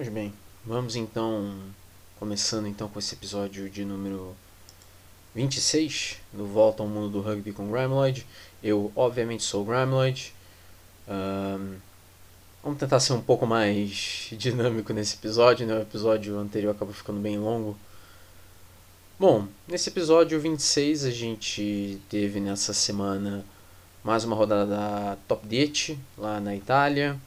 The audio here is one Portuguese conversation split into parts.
Pois bem, vamos então começando então com esse episódio de número 26 do Volta ao Mundo do Rugby com Grimloid. Eu obviamente sou o. Um, vamos tentar ser um pouco mais dinâmico nesse episódio, né? O episódio anterior acabou ficando bem longo. Bom, nesse episódio 26 a gente teve nessa semana mais uma rodada da Top 10 lá na Itália.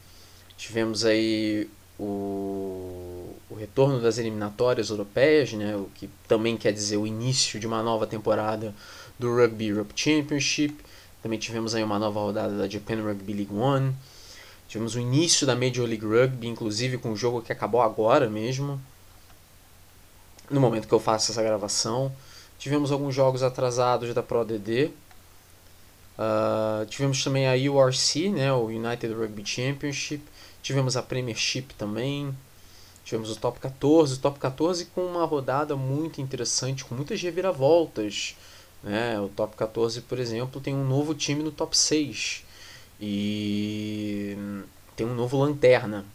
Tivemos aí o, o retorno das eliminatórias europeias, né, o que também quer dizer o início de uma nova temporada do Rugby Europe Championship. Também tivemos aí uma nova rodada da Japan Rugby League One. Tivemos o início da Major League Rugby, inclusive com o jogo que acabou agora mesmo, no momento que eu faço essa gravação. Tivemos alguns jogos atrasados da Pro DD. Uh, tivemos também a URC, né, o United Rugby Championship. Tivemos a Premiership também. Tivemos o Top 14. O Top 14 com uma rodada muito interessante, com muitas reviravoltas. Né? O Top 14, por exemplo, tem um novo time no Top 6. E tem um novo Lanterna.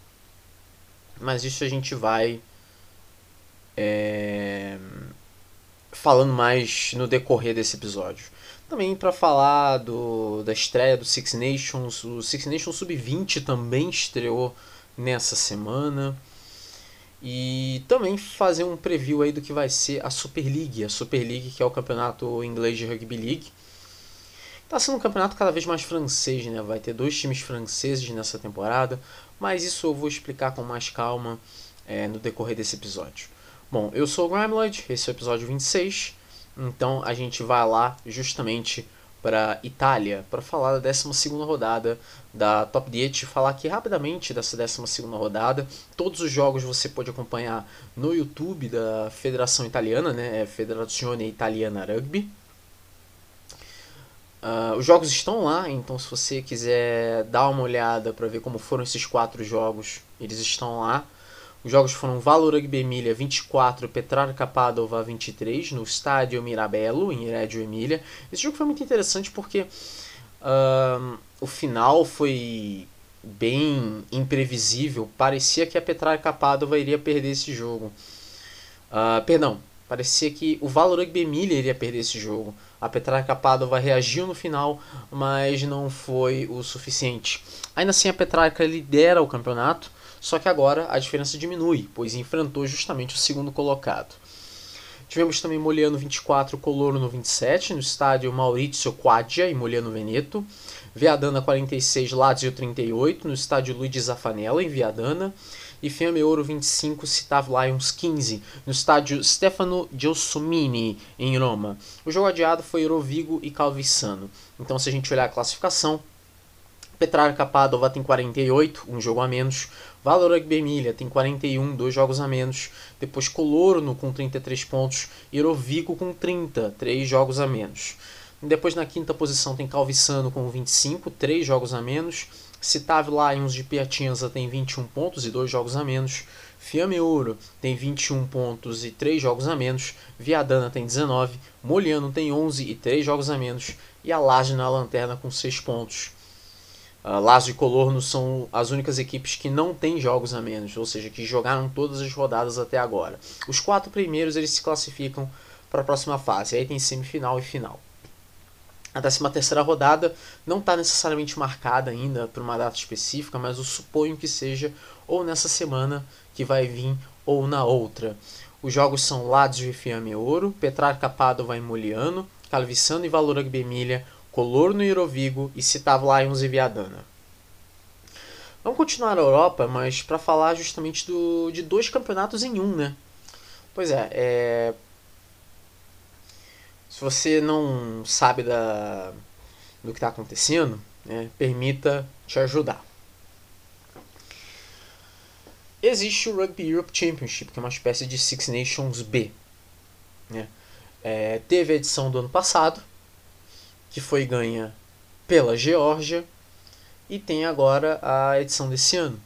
Mas isso a gente vai é, falando mais no decorrer desse episódio. Também para falar do, da estreia do Six Nations, o Six Nations Sub-20 também estreou nessa semana. E também fazer um preview aí do que vai ser a Super League, a Super League que é o campeonato inglês de Rugby League. Está sendo um campeonato cada vez mais francês, né? Vai ter dois times franceses nessa temporada, mas isso eu vou explicar com mais calma é, no decorrer desse episódio. Bom, eu sou o Grimloid, esse é o episódio 26. Então a gente vai lá justamente para Itália para falar da 12 rodada da Top 10, falar aqui rapidamente dessa 12 rodada. Todos os jogos você pode acompanhar no YouTube da Federação Italiana, né? É Federazione Italiana Rugby. Uh, os jogos estão lá, então se você quiser dar uma olhada para ver como foram esses quatro jogos, eles estão lá. Os jogos foram Valor Rugby Emília 24, Petrarca Padova 23, no estádio Mirabello, em Reggio Emília. Esse jogo foi muito interessante porque uh, o final foi bem imprevisível. Parecia que a Petrarca Padova iria perder esse jogo. Uh, perdão, parecia que o Valor Rugby Emília iria perder esse jogo. A Petrarca Padova reagiu no final, mas não foi o suficiente. Ainda assim, a Petrarca lidera o campeonato só que agora a diferença diminui, pois enfrentou justamente o segundo colocado. Tivemos também Moliano 24, Coloro no 27, no estádio Maurizio Quaddia, em Moliano Veneto. Viadana 46, Lazio 38, no estádio Luigi Zaffanella, em Viadana. E Fiamme Ouro 25, Citav Lions 15, no estádio Stefano Gelsomini, em Roma. O jogo adiado foi Rovigo e Calvissano. Então, se a gente olhar a classificação, Petrarca Padova tem 48, um jogo a menos. Valor Rugby Emília tem 41, dois jogos a menos. Depois Colorno com 33 pontos. Rovigo com 30, três jogos a menos. Depois na quinta posição tem Calvissano com 25, três jogos a menos. Citave Lions de Piatinza tem 21 pontos e dois jogos a menos. Fiamme Ouro tem 21 pontos e 3 jogos a menos. Viadana tem 19. Moliano tem 11 e 3 jogos a menos. E a Laje na lanterna com 6 pontos. Uh, Lazio e Colorno são as únicas equipes que não têm jogos a menos, ou seja, que jogaram todas as rodadas até agora. Os quatro primeiros eles se classificam para a próxima fase, aí tem semifinal e final. A 13 terceira rodada não está necessariamente marcada ainda por uma data específica, mas eu suponho que seja ou nessa semana que vai vir ou na outra. Os jogos são Lazio e Fiamme Ouro, Petrarca Padova e Moliano, Calvissano e Valor Rugby Emília, Colorno e Rovigo e citava Lions e Viadana. Vamos continuar na Europa, mas para falar justamente do, de dois campeonatos em um, né? Pois é, é, se você não sabe da, do que está acontecendo, né, permita te ajudar. Existe o Rugby Europe Championship, que é uma espécie de Six Nations B. Né? É, teve a edição do ano passado, que foi ganha pela Geórgia e tem agora a edição desse ano.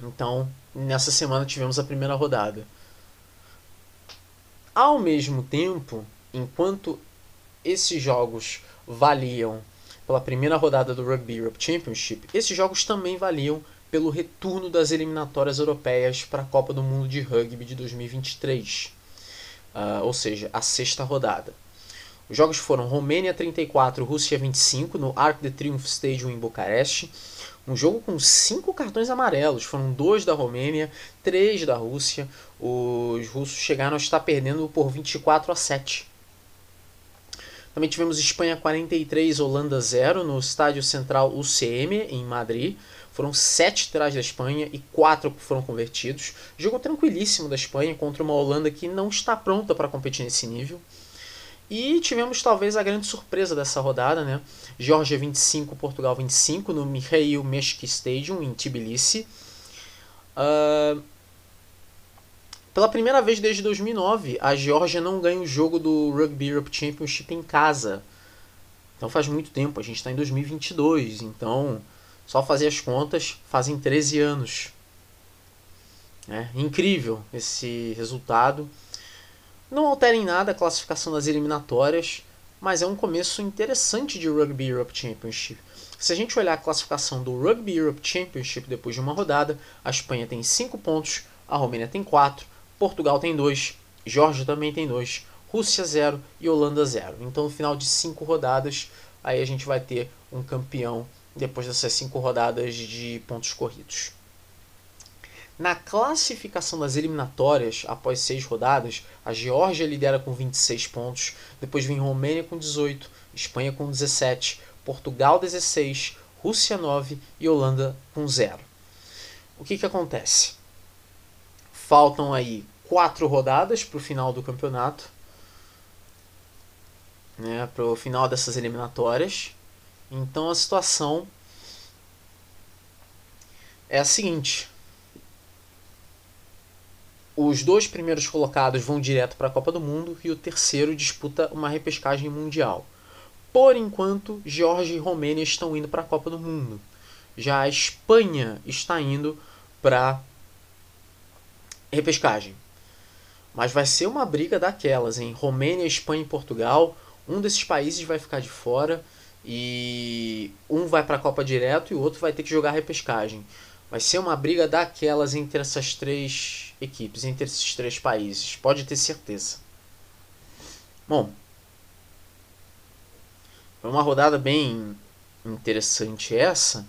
Então, nessa semana tivemos a primeira rodada. Ao mesmo tempo, enquanto esses jogos valiam pela primeira rodada do Rugby Europe Championship, esses jogos também valiam pelo retorno das eliminatórias europeias para a Copa do Mundo de Rugby de 2023, uh, ou seja, a sexta rodada. Os jogos foram Romênia 34, Rússia 25 no Arc de Triomphe Stadium em Bucareste. Um jogo com cinco cartões amarelos. Foram dois da Romênia, três da Rússia. Os russos chegaram a estar perdendo por 24 a 7. Também tivemos Espanha 43, Holanda 0 no Estádio Central UCM em Madrid. Foram sete trás da Espanha e quatro foram convertidos. Jogo tranquilíssimo da Espanha contra uma Holanda que não está pronta para competir nesse nível. E tivemos talvez a grande surpresa dessa rodada, né? Geórgia 25, Portugal 25, no Mikhail Meshki Stadium, em Tbilisi. Uh, pela primeira vez desde 2009, a Geórgia não ganha o jogo do Rugby Europe Championship em casa. Então faz muito tempo, a gente está em 2022, então só fazer as contas, fazem 13 anos. É incrível esse resultado. Não altera em nada a classificação das eliminatórias, mas é um começo interessante de Rugby Europe Championship. Se a gente olhar a classificação do Rugby Europe Championship depois de uma rodada, a Espanha tem 5 pontos, a Romênia tem 4, Portugal tem 2, Geórgia também tem 2, Rússia 0 e Holanda 0. Então, no final de 5 rodadas, aí a gente vai ter um campeão depois dessas 5 rodadas de pontos corridos. Na classificação das eliminatórias, após seis rodadas, a Geórgia lidera com 26 pontos, depois vem Romênia com 18, Espanha com 17, Portugal 16, Rússia 9 e Holanda com 0. O que, que acontece? Faltam aí quatro rodadas para o final do campeonato, né, para o final dessas eliminatórias. Então a situação é a seguinte: os dois primeiros colocados vão direto para a Copa do Mundo e o terceiro disputa uma repescagem mundial. Por enquanto, Geórgia e Romênia estão indo para a Copa do Mundo. Já a Espanha está indo para repescagem. Mas vai ser uma briga daquelas, em Romênia, Espanha e Portugal. Um desses países vai ficar de fora e um vai para a Copa direto e o outro vai ter que jogar repescagem. Vai ser uma briga daquelas entre essas três equipes, entre esses três países. Pode ter certeza. Bom, foi uma rodada bem interessante essa.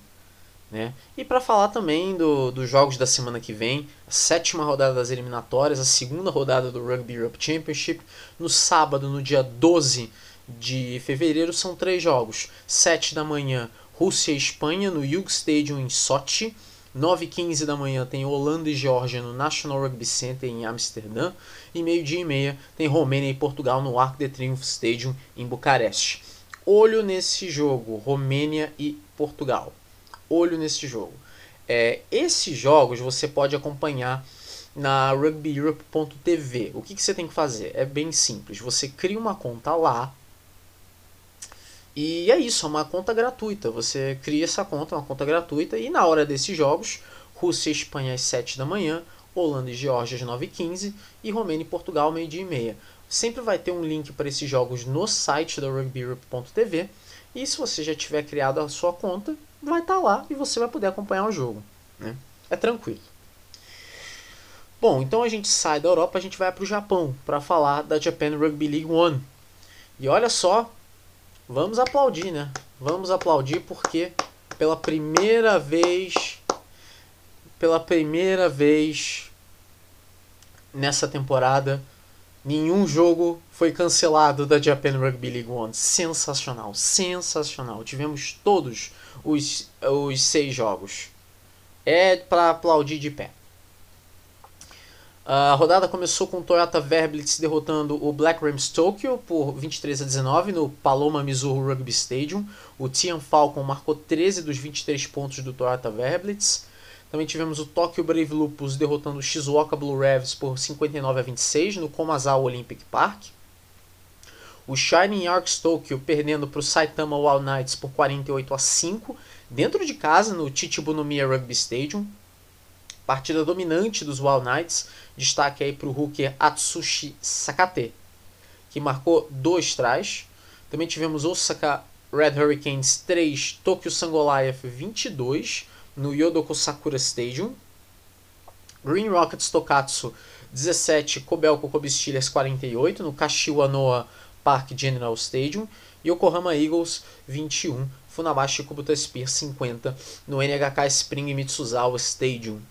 Né? E para falar também do, dos jogos da semana que vem, a sétima rodada das eliminatórias, a segunda rodada do Rugby Europe Championship, no sábado, no dia 12 de fevereiro, são três jogos. 7 da manhã, Rússia e Espanha no Yug Stadium em Sochi. 9h15 da manhã tem Holanda e Geórgia no National Rugby Center em Amsterdã. E meio-dia e meia tem Romênia e Portugal no Arc de Triomphe Stadium em Bucareste. Olho nesse jogo, Romênia e Portugal. Olho nesse jogo. É, esses jogos você pode acompanhar na rugbyeurope.tv. O que, que você tem que fazer? É bem simples. Você cria uma conta lá, e é isso, é uma conta gratuita. Você cria essa conta, uma conta gratuita, e na hora desses jogos, Rússia e Espanha às 7 da manhã, Holanda e Geórgia às 9h15 e Romênia e Portugal meio-dia e meia. Sempre vai ter um link para esses jogos no site da rugbyeurope.tv e se você já tiver criado a sua conta, vai estar tá lá e você vai poder acompanhar o jogo. Né? É tranquilo. Bom, então a gente sai da Europa, a gente vai para o Japão para falar da Japan Rugby League One. E olha só, Vamos aplaudir, né? Vamos aplaudir porque pela primeira vez pela primeira vez nessa temporada nenhum jogo foi cancelado da Japan Rugby League One. Sensacional, sensacional. Tivemos todos os, os seis jogos. É para aplaudir de pé. A rodada começou com o Toyota Verblitz derrotando o Black Rams Tokyo por 23 a 19 no Paloma Missouri Rugby Stadium. O Tian Falcon marcou 13 dos 23 pontos do Toyota Verblitz. Também tivemos o Tokyo Brave Lupus derrotando o Shizuoka Blue Revs por 59 a 26 no Komazawa Olympic Park. O Shining Yarks Tokyo perdendo para o Saitama Wild Knights por 48 a 5 dentro de casa no Chichibunomiya Rugby Stadium. Partida dominante dos Wild Knights. Destaque aí para o hooker Atsushi Sakate, que marcou dois trás. Também tivemos Osaka Red Hurricanes 3, Tokyo Sangoliath 22. no Yodoko Sakura Stadium. Green Rockets Tokatsu 17, Kobelco Kobe Steelers 48, no Kashiwa Noa Park General Stadium. Yokohama Eagles 21, Funabashi Kubota Spear 50, no NHK Spring Mitsuzawa Stadium.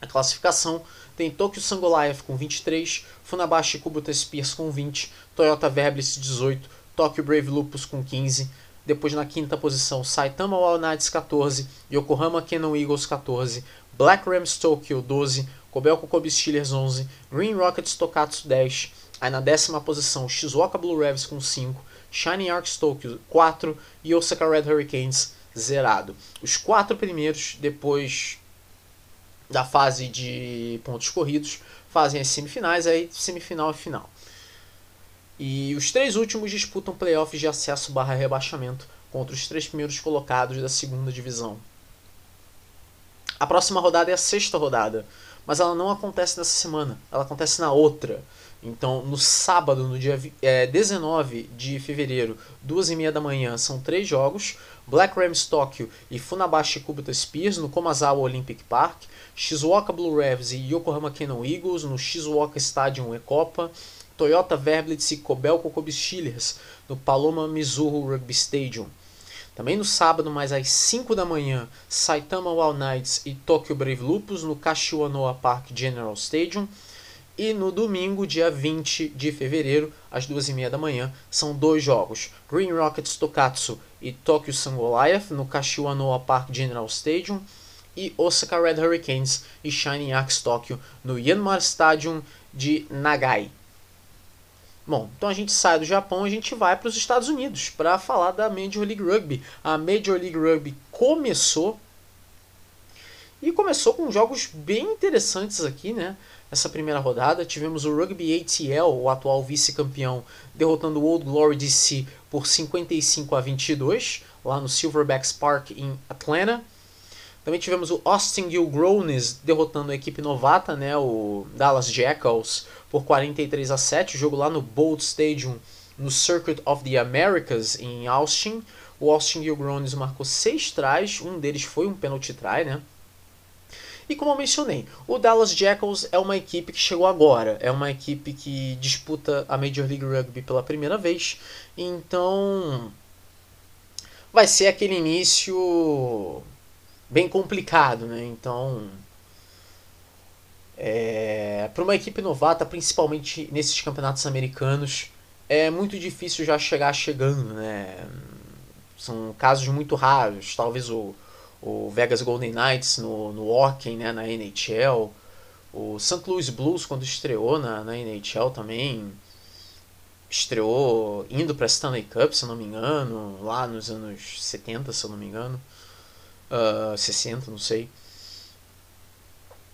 A classificação tem Tokyo Sangoliath com 23, Funabashi Kubota Spears com 20, Toyota Verbliss 18, Tokyo Brave Lupus com 15, depois na quinta posição Saitama Wild Knights 14, Yokohama Cannon Eagles 14, Black Rams Tokyo 12, Kobelco Kobe Steelers 11, Green Rockets Tokatsu 10, aí na décima posição Shizuoka Blue Revs com 5, Shining Arcs Tokyo 4 e Osaka Red Hurricanes zerado. Os quatro primeiros, depois da fase de pontos corridos, fazem as semifinais, aí semifinal e final. E os três últimos disputam playoffs de acesso barra rebaixamento contra os três primeiros colocados da segunda divisão. A próxima rodada é a sexta rodada, mas ela não acontece nessa semana, ela acontece na outra. Então, no sábado, no dia é, 19 de fevereiro, duas e meia da manhã, são três jogos. Black Rams Tóquio e Funabashi Kubota Spears no Komazawa Olympic Park. Shizuoka Blue Revs e Yokohama Cannon Eagles no Shizuoka Stadium Ekopa. Toyota Verblitz e Kobelco Kobe Steelers no Paloma Mizuho Rugby Stadium. Também no sábado, mais às 5 da manhã, Saitama Wild Knights e Tokyo Brave Lupus no Kashiwa Noa Park General Stadium. E no domingo, dia 20 de fevereiro, às 2h30 da manhã, são dois jogos. Green Rockets Tokatsu e Tokyo Sun Goliath no Kashiwa Noa Park General Stadium. E Osaka Red Hurricanes e Shining Axe Tokyo no Yanmar Stadium de Nagai. Bom, então a gente sai do Japão e a gente vai para os Estados Unidos para falar da Major League Rugby. A Major League Rugby começou e começou com jogos bem interessantes aqui, né? Essa primeira rodada tivemos o Rugby ATL, o atual vice-campeão, derrotando o Old Glory DC por 55 a 22 lá no Silverbacks Park em Atlanta. Também tivemos o Austin Gill Grones derrotando a equipe novata, né, o Dallas Jackals, por 43 a 7, o jogo lá no Bold Stadium, no Circuit of the Americas em Austin. O Austin Gill Grones marcou seis tries, um deles foi um penalty try, né? E como eu mencionei, o Dallas Jackals é uma equipe que chegou agora, é uma equipe que disputa a Major League Rugby pela primeira vez, então vai ser aquele início bem complicado, né? Então, é, para uma equipe novata, principalmente nesses campeonatos americanos, é muito difícil já chegar chegando, né? São casos muito raros, talvez o, o Vegas Golden Knights no, no Hockey, né, na NHL, o St. Louis Blues quando estreou na, na NHL também estreou indo para Stanley Cup, se não me engano, lá nos anos 70, se eu não me engano uh, ah, 60, não sei.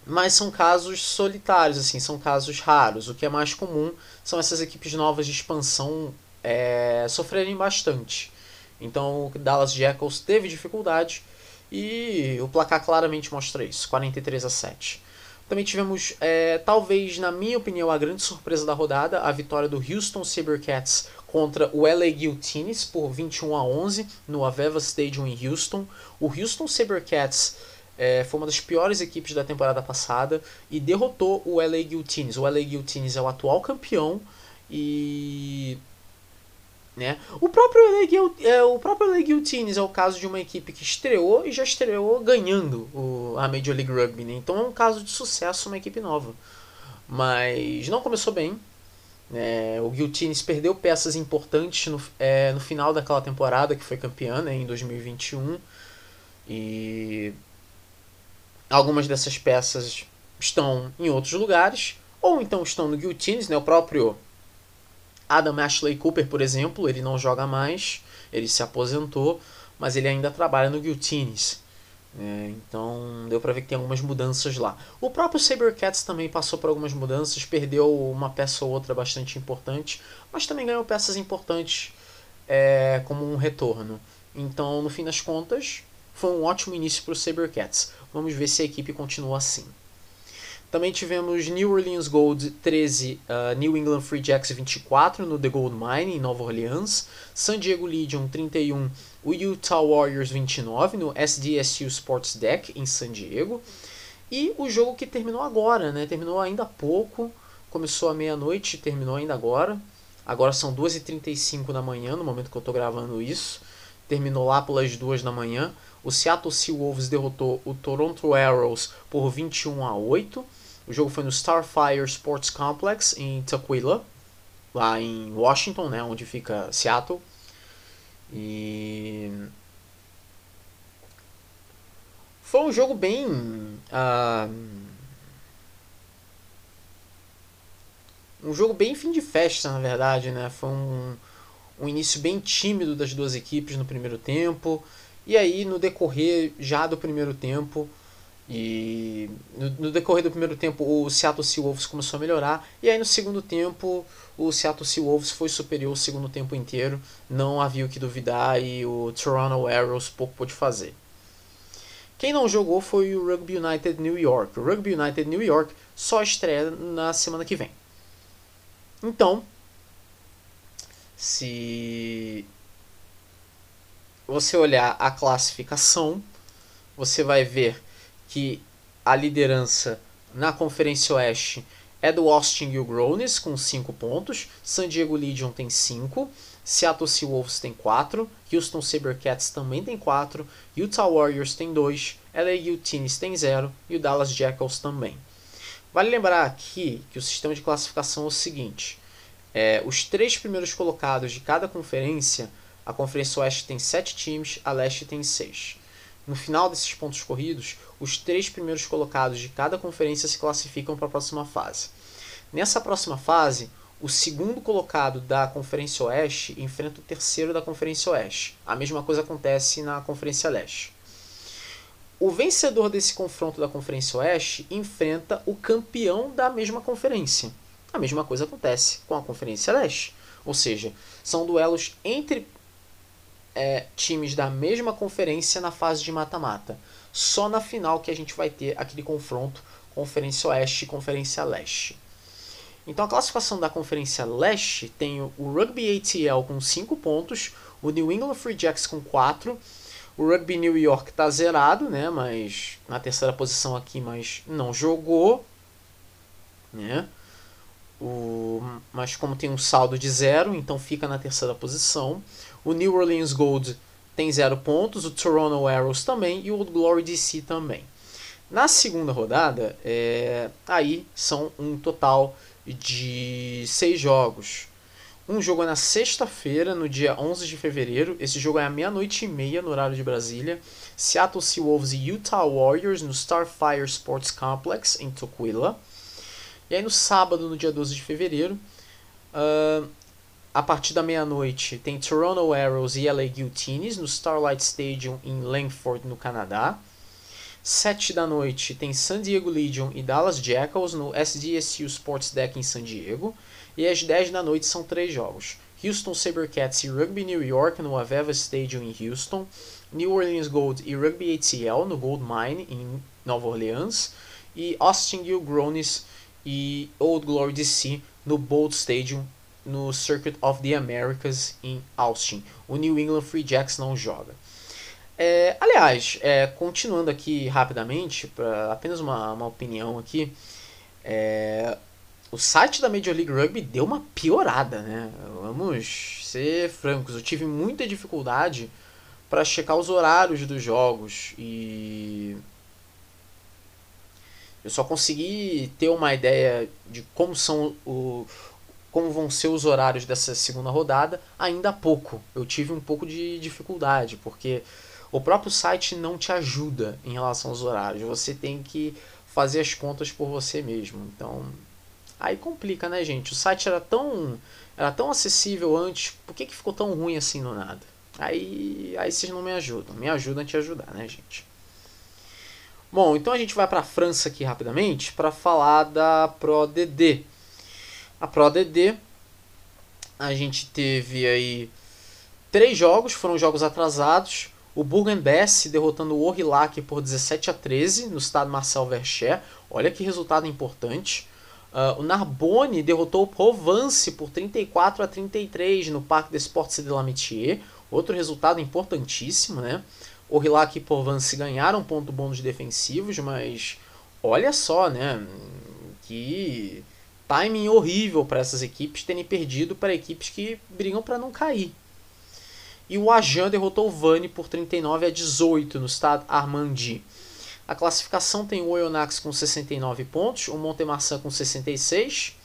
Mas são casos solitários, assim, são casos raros. O que é mais comum são essas equipes novas de expansão é, sofrerem bastante. Então o Dallas Jackals teve dificuldade e o placar claramente mostra isso, 43 a 7. Também tivemos, é, talvez, na minha opinião, a grande surpresa da rodada, a vitória do Houston Sabercats contra o LA Guillotines por 21 a 11 no Aveva Stadium em Houston. O Houston Sabercats é, foi uma das piores equipes da temporada passada e derrotou o LA Guillotines. O LA Guillotines é o atual campeão e né? O próprio LA, é, o próprio Guillotines é o caso de uma equipe que estreou e já estreou ganhando o, a Major League Rugby. Né? Então é um caso de sucesso uma equipe nova. Mas não começou bem, é, o Guiltines perdeu peças importantes no, é, no final daquela temporada, que foi campeã né, em 2021. E algumas dessas peças estão em outros lugares, ou então estão no Guiltines, né, o próprio Adam Ashley Cooper, por exemplo, ele não joga mais, ele se aposentou, mas ele ainda trabalha no Guiltines. É, então deu para ver que tem algumas mudanças lá. O próprio Sabercats também passou por algumas mudanças, perdeu uma peça ou outra bastante importante, mas também ganhou peças importantes é, como um retorno. Então, no fim das contas, foi um ótimo início para o Sabercats. Vamos ver se a equipe continua assim. Também tivemos New Orleans Gold 13, uh, New England Free Jacks 24 no The Gold Mine em Nova Orleans, San Diego Legion 31, o Utah Warriors 29 no SDSU Sports Deck em San Diego. E o jogo que terminou agora, né? Terminou ainda há pouco, começou à meia-noite, terminou ainda agora. Agora são 2h35 da manhã, no momento que eu estou gravando isso. Terminou lá pelas 2 da manhã. O Seattle Seawolves derrotou o Toronto Arrows por 21 a 8. O jogo foi no Starfire Sports Complex em Tukwila, lá em Washington, né, onde fica Seattle. E foi um jogo bem uh... um jogo bem fim de festa, na verdade, né? Foi um, um início bem tímido das duas equipes no primeiro tempo. E aí, no decorrer já do primeiro tempo, e no, no, decorrer do primeiro tempo, o Seattle Seahawks começou a melhorar. E aí no segundo tempo, o Seattle Seahawks foi superior o segundo tempo inteiro. Não havia o que duvidar e o Toronto Arrows pouco pôde fazer. Quem não jogou foi o Rugby United New York. O Rugby United New York só estreia na semana que vem. Então, se você olhar a classificação, você vai ver que a liderança na Conferência Oeste é do Austin Gilgronis com 5 pontos, San Diego Legion tem 5, Seattle Seawolves tem 4, Houston Sabercats também tem 4, Utah Warriors tem 2, LA Teens tem 0 e o Dallas Jackals também. Vale lembrar aqui que o sistema de classificação é o seguinte: é, os três primeiros colocados de cada conferência, a Conferência Oeste tem 7 times, a Leste tem 6. No final desses pontos corridos, os três primeiros colocados de cada conferência se classificam para a próxima fase. Nessa próxima fase, o segundo colocado da Conferência Oeste enfrenta o terceiro da Conferência Oeste. A mesma coisa acontece na Conferência Leste. O vencedor desse confronto da Conferência Oeste enfrenta o campeão da mesma conferência. A mesma coisa acontece com a Conferência Leste. Ou seja, são duelos entre é, times da mesma conferência na fase de mata-mata. Só na final que a gente vai ter aquele confronto Conferência Oeste e Conferência Leste. Então a classificação da Conferência Leste tem o Rugby ATL com 5 pontos, o New England Free Jacks com 4, o Rugby New York está zerado, né, mas na terceira posição aqui, mas não jogou, né? O, mas como tem um saldo de zero, então fica na terceira posição. O New Orleans Gold tem 0 pontos, o Toronto Arrows também e o Old Glory DC também. Na segunda rodada, é, aí são um total de 6 jogos. Um jogo é na sexta-feira, no dia 11 de fevereiro. Esse jogo é à meia-noite e meia no horário de Brasília. Seattle Seawolves e Utah Warriors no Starfire Sports Complex em Tukwila. E aí no sábado, no dia 12 de fevereiro, a partir da meia-noite tem Toronto Arrows e LA Guillotines no Starlight Stadium em Langford, no Canadá. Sete da noite tem San Diego Legion e Dallas Jackals no SDSU Sports Deck em San Diego. E às 10 da noite são três jogos. Houston Sabercats e Rugby New York no Aveva Stadium em Houston. New Orleans Gold e Rugby ATL no Gold Mine em Nova Orleans. E Austin Gilgronis e Old Glory DC no Bold Stadium no Circuit of the Americas em Austin. O New England Free Jacks não joga. É, aliás, é, continuando aqui rapidamente, para apenas uma, uma opinião aqui, é, o site da Major League Rugby deu uma piorada, né? Vamos ser francos, eu tive muita dificuldade para checar os horários dos jogos e eu só consegui ter uma ideia de como são o, como vão ser os horários dessa segunda rodada ainda há pouco. Eu tive um pouco de dificuldade, porque o próprio site não te ajuda em relação aos horários. Você tem que fazer as contas por você mesmo. Então, aí complica, né, gente? O site era tão era tão acessível antes, por que, que ficou tão ruim assim no nada? Aí, aí vocês não me ajudam. Me ajudam a te ajudar, né, gente? Bom, então a gente vai para a França aqui rapidamente para falar da Pro DD. A Pro DD, a gente teve aí três jogos, foram jogos atrasados. O Bourg-en-Bresse derrotando o Orillac por 17 a 13 no estado Marcel Vercher. Olha que resultado importante. Uh, o Narbonne derrotou o Provence por 34 a 33 no Parque des Sports de l'Amitié. Outro resultado importantíssimo, né? Orillac e Provence ganharam ponto bônus defensivos, mas olha só, né? Que timing horrível para essas equipes terem perdido para equipes que brigam para não cair. E o Ajan derrotou o Vani por 39 a 18 no estado Armandi. A classificação tem o Oyonnax com 69 pontos, o Montemarçan com 66.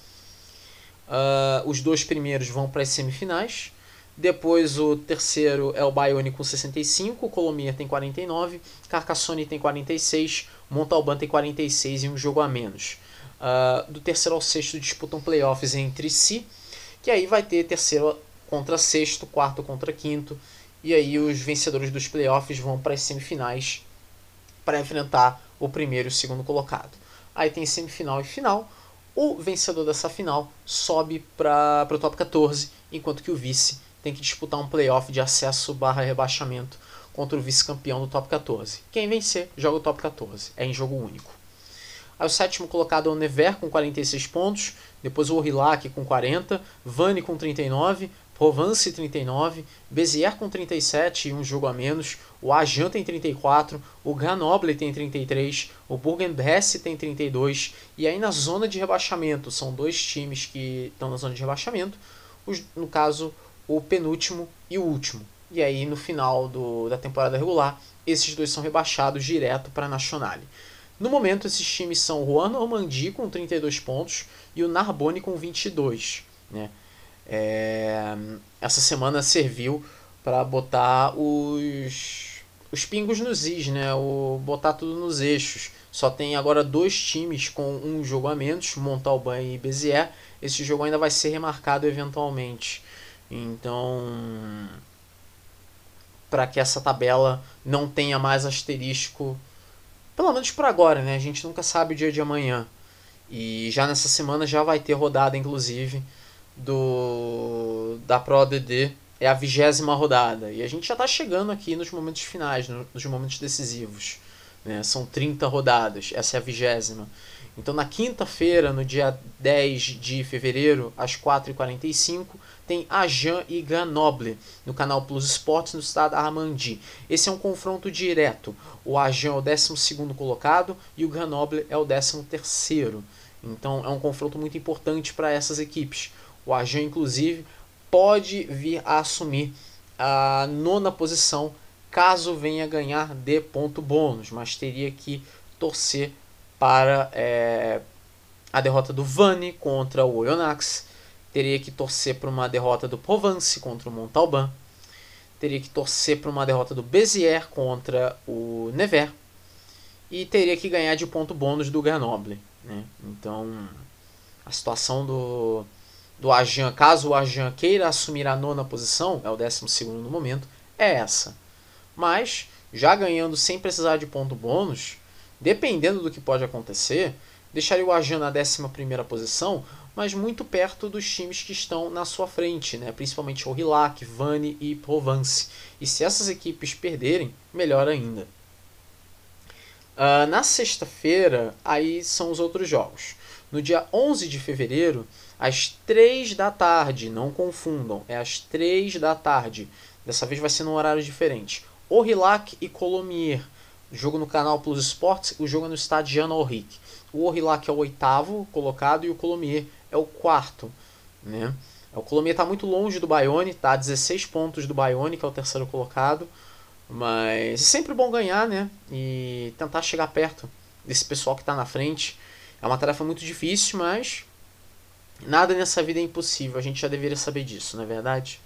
Uh, ah, os dois primeiros vão para as semifinais. Depois o terceiro é o Bayonne com 65, o Colomier tem 49, Carcassonne tem 46, Montalban tem 46 e um jogo a menos. Uh, do terceiro ao sexto disputam playoffs entre si, que aí vai ter terceiro contra sexto, quarto contra quinto, e aí os vencedores dos playoffs vão para as semifinais para enfrentar o primeiro e o segundo colocado. Aí tem semifinal e final. O vencedor dessa final sobe para o top 14, enquanto que o vice tem que disputar um playoff de acesso barra rebaixamento contra o vice-campeão do top 14. Quem vencer, joga o top 14. É em jogo único. Aí o sétimo colocado é o Never com 46 pontos, depois o Orillac com 40, Vani com 39, Provence 39, Bezier com 37 e um jogo a menos, o Ajan tem 34, o Grenoble tem 33, o Bourg-en-Bresse tem 32 e aí na zona de rebaixamento são dois times que estão na zona de rebaixamento, os, no caso o penúltimo e o último. E aí no final do, da temporada regular esses dois são rebaixados direto para a Nationale. No momento esses times são Juan Normandie com 32 pontos e o Narbonne com 22, né? É, essa semana serviu para botar os, os pingos nos is, né? O, botar tudo nos eixos. Só tem agora dois times com um jogo a menos, Montalban e Bezier. Esse jogo ainda vai ser remarcado eventualmente. Então, para que essa tabela não tenha mais asterisco, pelo menos por agora, né? A gente nunca sabe o dia de amanhã. E já nessa semana já vai ter rodada, inclusive do da Pro ADD é a vigésima rodada. E a gente já está chegando aqui nos momentos finais, nos momentos decisivos. Né? São 30 rodadas, essa é a vigésima. Então na quinta-feira, no dia 10 de fevereiro, às 4h45, tem Ajan e Grenoble no canal Plus Esportes no estado Armandi. Esse é um confronto direto. O Ajan é o 12 colocado e o Grenoble é o 13. Então é um confronto muito importante para essas equipes. O Ajan, inclusive, pode vir a assumir a nona posição caso venha ganhar de ponto bônus, mas teria que torcer para é, a derrota do Vani contra o Oyonnax, teria que torcer para uma derrota do Provence contra o Montalban, teria que torcer para uma derrota do Bezier contra o Nevers e teria que ganhar de ponto bônus do Grenoble. Né? Então, a situação do do Ajan, caso o Ajan queira assumir a nona posição, é o décimo segundo no momento, é essa. Mas, já ganhando sem precisar de ponto bônus, dependendo do que pode acontecer, deixaria o Ajan na décima primeira posição, mas muito perto dos times que estão na sua frente, né? principalmente o Hilac, Vani e Provence. E se essas equipes perderem, melhor ainda. Uh, na sexta-feira, aí são os outros jogos. No dia 11 de fevereiro, às 3 da tarde, não confundam, é às 3 da tarde. Dessa vez vai ser num horário diferente. Orillac e Colomier. Jogo no canal Plus Sports, o jogo é no estádio Jean Henrique. O Orillac é o oitavo colocado e o Colomier é o quarto. Né? O Colomier está muito longe do Bayonne, tá a 16 pontos do Bayonne, que é o terceiro colocado. Mas é sempre bom ganhar, né? E tentar chegar perto desse pessoal que está na frente. É uma tarefa muito difícil, mas nada nessa vida é impossível. A gente já deveria saber disso, não é verdade?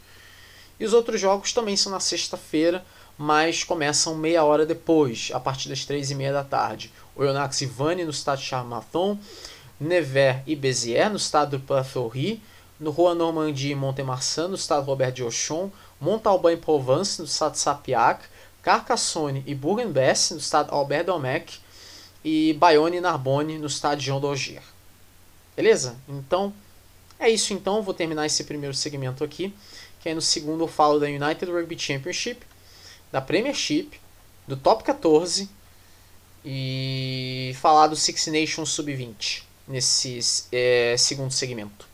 E os outros jogos também são na sexta-feira, mas começam meia hora depois, a partir das três e meia da tarde. Oyonnax e Vani no estado de Charmathon, Nevers e Béziers no estado do Plateau-Rie, no Rua Normandie e Montemarçan no estado Robert de Auchon, Montalban e Provence no estado de Sapiac, Carcassonne e Bourg-en-Bresse no estado Albert d'Olmec, e Bayonne e Narbonne no estádio João Dogier. Beleza? Então, é isso então. Vou terminar esse primeiro segmento aqui. Que aí no segundo eu falo da United Rugby Championship. da Premiership, do Top 14 e falar do Six Nations Sub-20 nesse é, segundo segmento.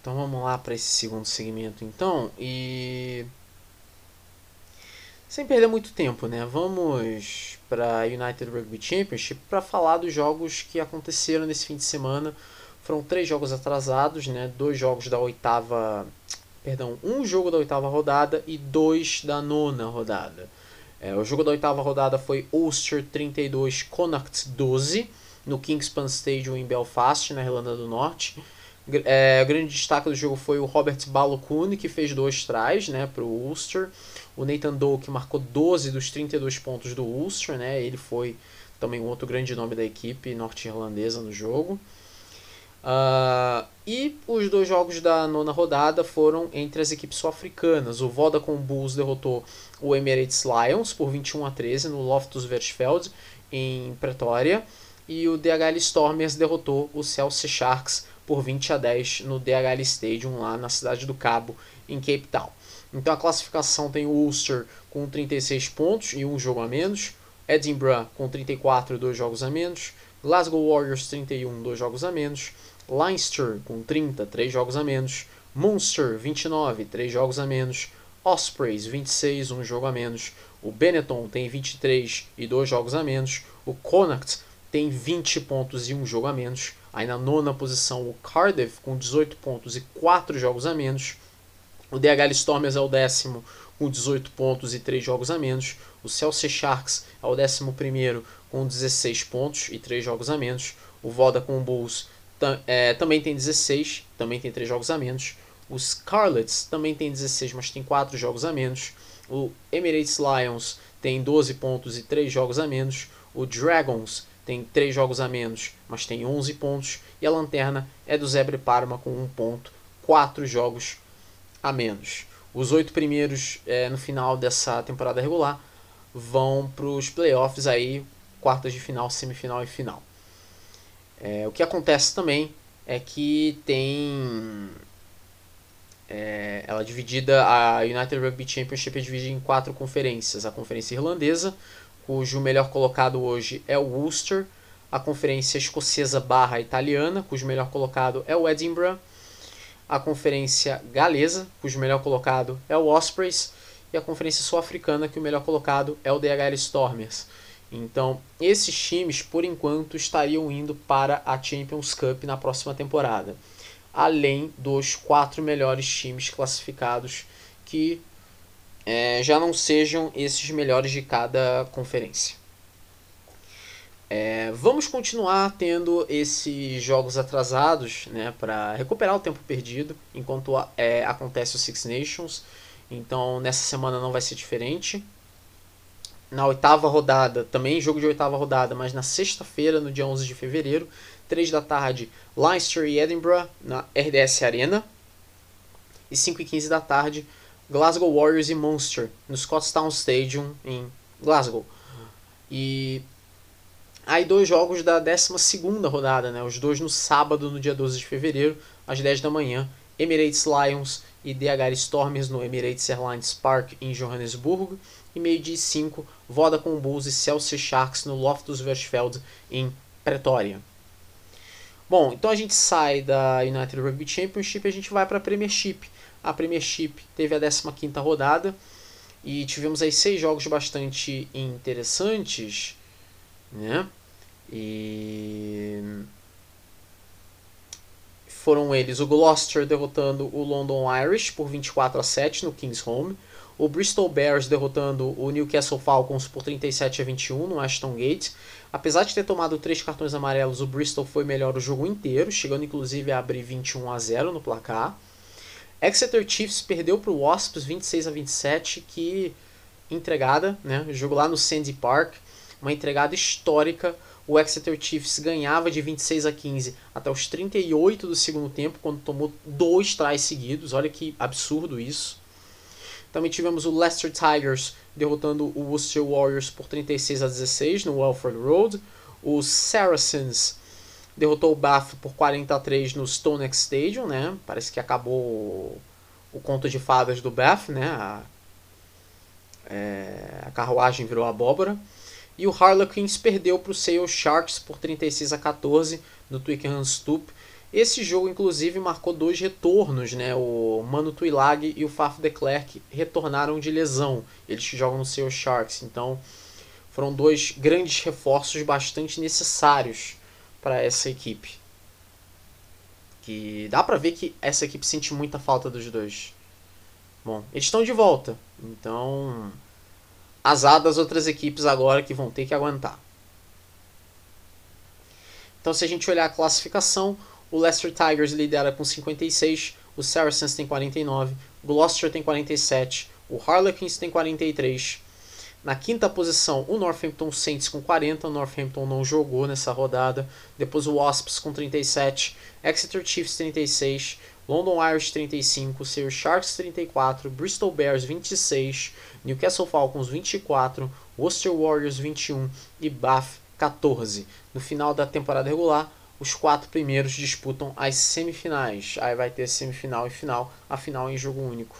Então vamos lá para esse segundo segmento então e sem perder muito tempo, né? Vamos para United Rugby Championship para falar dos jogos que aconteceram nesse fim de semana. Foram três jogos atrasados, né? Dois jogos da oitava, perdão, um jogo da oitava rodada e dois da nona rodada. É, o jogo da oitava rodada foi Ulster 32, Connacht 12 no Kingspan Stadium em Belfast, na Irlanda do Norte. É, grande destaque do jogo foi o Robert Balogun, que fez dois trás né, para o Ulster. O Nathan Doe, que marcou 12 dos 32 pontos do Ulster. Né, ele foi também um outro grande nome da equipe norte-irlandesa no jogo. Uh, e os dois jogos da nona rodada foram entre as equipes sul-africanas. O Vodacom Bulls derrotou o Emirates Lions por 21 a 13 no Loftus Versfeld, em Pretória. E o DHL Stormers derrotou o Chelsea Sharks por 20 a 10 no DHL Stadium lá na cidade do Cabo, em Cape Town. Então a classificação tem o Ulster com 36 pontos e um jogo a menos, Edinburgh com 34 dois jogos a menos, Glasgow Warriors 31 dois jogos a menos, Leinster com 30 3 jogos a menos, Munster 29 3 jogos a menos, Ospreys 26 um jogo a menos, o Benetton tem 23 e dois jogos a menos, o Connacht tem 20 pontos e um jogo a menos, Aí na nona posição o Cardiff com 18 pontos e 4 jogos a menos. O DHL Stormers é o décimo com 18 pontos e 3 jogos a menos. O Chelsea Sharks é o décimo primeiro com 16 pontos e 3 jogos a menos. O Vodacom Bulls é, também tem 16, também tem 3 jogos a menos. Os Scarlets também tem 16, mas tem 4 jogos a menos. O Emirates Lions tem 12 pontos e 3 jogos a menos. O Dragons tem 3 jogos a menos, mas tem 11 pontos. E a lanterna é do Zebre Parma com 1 ponto, 4 jogos a menos. Os oito primeiros é, no final dessa temporada regular vão para os playoffs aí, quartas de final, semifinal e final. É, o que acontece também é que tem é, ela é dividida a United Rugby Championship é dividida em quatro conferências: a conferência irlandesa, cujo melhor colocado hoje é o Worcester, a conferência escocesa barra italiana, cujo melhor colocado é o Edinburgh, a conferência galesa, cujo melhor colocado é o Ospreys, e a conferência sul-africana, que o melhor colocado é o DHL Stormers. Então, esses times, por enquanto, estariam indo para a Champions Cup na próxima temporada, além dos quatro melhores times classificados que é, já não sejam esses melhores de cada conferência. É, vamos continuar tendo esses jogos atrasados né, para recuperar o tempo perdido enquanto é, acontece o Six Nations. Então nessa semana não vai ser diferente. Na oitava rodada, também jogo de oitava rodada, mas na sexta-feira, no dia 11 de fevereiro, 3 da tarde, Leicester e Edinburgh na RDS Arena. E 5 e 15 da tarde, Glasgow Warriors e Munster, no Scottstown Stadium, em Glasgow. E aí dois jogos da 12 rodada, né? os dois no sábado, no dia 12 de fevereiro, às 10 da manhã. Emirates Lions e DHL Stormers no Emirates Airlines Park, em Johannesburgo. E meio-dia 5, Vodacom Bulls e Chelsea Sharks no Loftus Versfeld, em Pretória. Bom, então a gente sai da United Rugby Championship e a gente vai para a Premiership a Premiership teve a 15 rodada e tivemos aí seis jogos bastante interessantes, né? E foram eles o Gloucester derrotando o London Irish por 24 a 7 no Kings Home, o Bristol Bears derrotando o Newcastle Falcons por 37 a 21 no Ashton Gate. Apesar de ter tomado três cartões amarelos, o Bristol foi melhor o jogo inteiro, chegando inclusive a abrir 21 a 0 no placar. Exeter Chiefs perdeu para o Wasps 26 a 27, que entregada, né? Jogo lá no Sandy Park, uma entregada histórica. O Exeter Chiefs ganhava de 26 a 15 até os 38 do segundo tempo, quando tomou dois tries seguidos. Olha que absurdo isso. Também tivemos o Leicester Tigers derrotando o Worcester Warriors por 36 a 16 no Welford Road. Os Saracens derrotou o Bath por 43 no Stonex Stadium, né? Parece que acabou o conto de fadas do Beth, né? A, é, a carruagem virou abóbora. E o Harlequins perdeu para o Sale Sharks por 36 a 14 no Twickenham Stoop. Esse jogo, inclusive, marcou dois retornos. Né? O Manu Tuilag e o Faf de Klerk retornaram de lesão. Eles que jogam no Sale Sharks. Então, foram dois grandes reforços bastante necessários para essa equipe. Que dá para ver que essa equipe sente muita falta dos dois. Bom, eles estão de volta. Então, azar das outras equipes agora que vão ter que aguentar. Então, se a gente olhar a classificação, o Leicester Tigers lidera com 56, o Saracens tem 49, o Gloucester tem 47, o Harlequins tem 43. Na quinta posição, o Northampton Saints com 40, o Northampton não jogou nessa rodada. Depois o Wasps com 37, Exeter Chiefs 36, London Irish 35, Sale Sharks 34, Bristol Bears 26, Newcastle Falcons 24, Worcester Warriors 21 e Bath 14. No final da temporada regular, os quatro primeiros disputam as semifinais. Aí vai ter semifinal e final, a final em jogo único.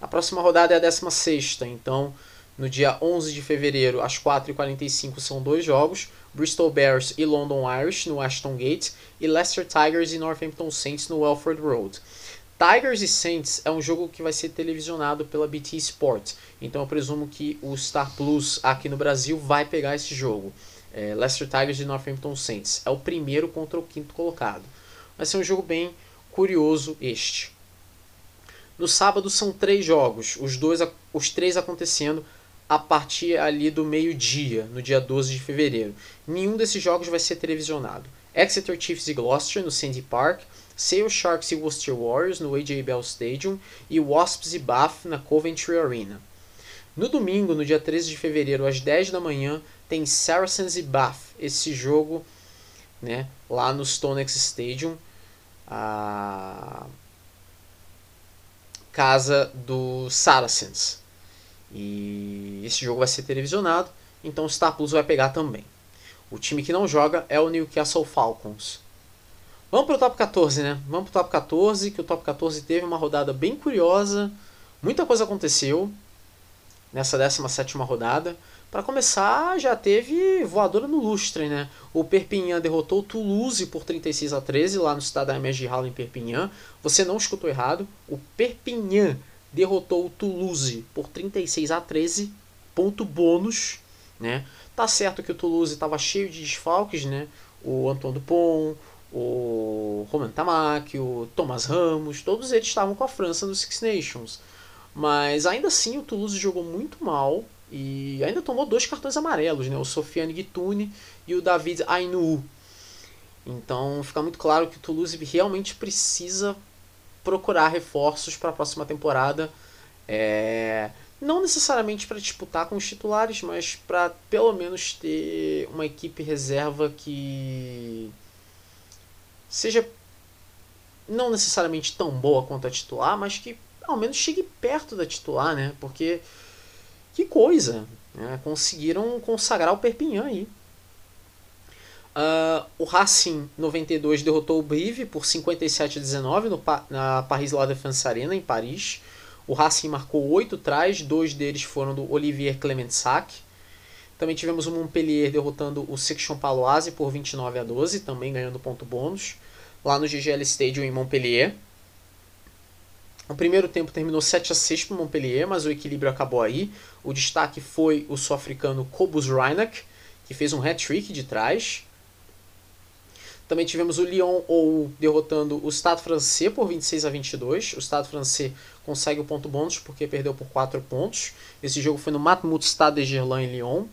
A próxima rodada é a 16, então no dia 11 de fevereiro, às 4h45, são dois jogos. Bristol Bears e London Irish no Ashton Gate e Leicester Tigers e Northampton Saints no Welford Road. Tigers e Saints é um jogo que vai ser televisionado pela BT Sport, então eu presumo que o Star Plus aqui no Brasil vai pegar esse jogo. É, Leicester Tigers e Northampton Saints é o primeiro contra o quinto colocado. Vai ser um jogo bem curioso este. No sábado são três jogos, os dois, os três acontecendo a partir ali do meio-dia, no dia 12 de fevereiro. Nenhum desses jogos vai ser televisionado. Exeter Chiefs e Gloucester no Sandy Park, Sale Sharks e Worcester Warriors no AJ Bell Stadium e Wasps e Bath na Coventry Arena. No domingo, no dia 13 de fevereiro, às 10 da manhã, tem Saracens e Bath, esse jogo né, lá no Stonex Stadium, a casa do Saracens. E esse jogo vai ser televisionado, então o Star Plus vai pegar também. O time que não joga é o Newcastle Falcons. Vamos para o top 14, né? Vamos para o top 14, que o top 14 teve uma rodada bem curiosa. Muita coisa aconteceu nessa 17 rodada. Para começar, já teve voadora no lustre, né? O Perpignan derrotou o Toulouse por 36 a 13 lá no estado da MSG Hall em Perpignan. Você não escutou errado. O Perpignan derrotou o Toulouse por 36 a 13, ponto bônus, né? Tá certo que o Toulouse estava cheio de desfalques, né? O Antoine Dupont, o Roman Tamaki, o Thomas Ramos, todos eles estavam com a França no Six Nations. Mas ainda assim o Toulouse jogou muito mal e ainda tomou dois cartões amarelos, né? O Sofiane Guitune e o David Ainu. Então fica muito claro que o Toulouse realmente precisa procurar reforços para a próxima temporada. É, não necessariamente para disputar com os titulares, mas para pelo menos ter uma equipe reserva que seja não necessariamente tão boa quanto a titular, mas que ao menos chegue perto da titular, né? Porque que coisa! Né? Conseguiram consagrar o Perpignan aí. Uh, o Racing 92 derrotou o Brive por 57 a 19 no, na Paris La Défense Arena, em Paris. O Racing marcou 8 trás, dois deles foram do Olivier Clementsac. Também tivemos o Montpellier derrotando o Section Paloise por 29 a 12, também ganhando ponto bônus, lá no GGL Stadium em Montpellier. O primeiro tempo terminou 7 a 6 para o Montpellier, mas o equilíbrio acabou aí. O destaque foi o sul-africano Kobus Reinach, que fez um hat-trick de trás. Também tivemos o Lyon ou derrotando o Stade Francês por 26 a 22. O Stade Francês consegue o ponto bônus porque perdeu por 4 pontos. Esse jogo foi no Matmut Stade de Gerland em Lyon.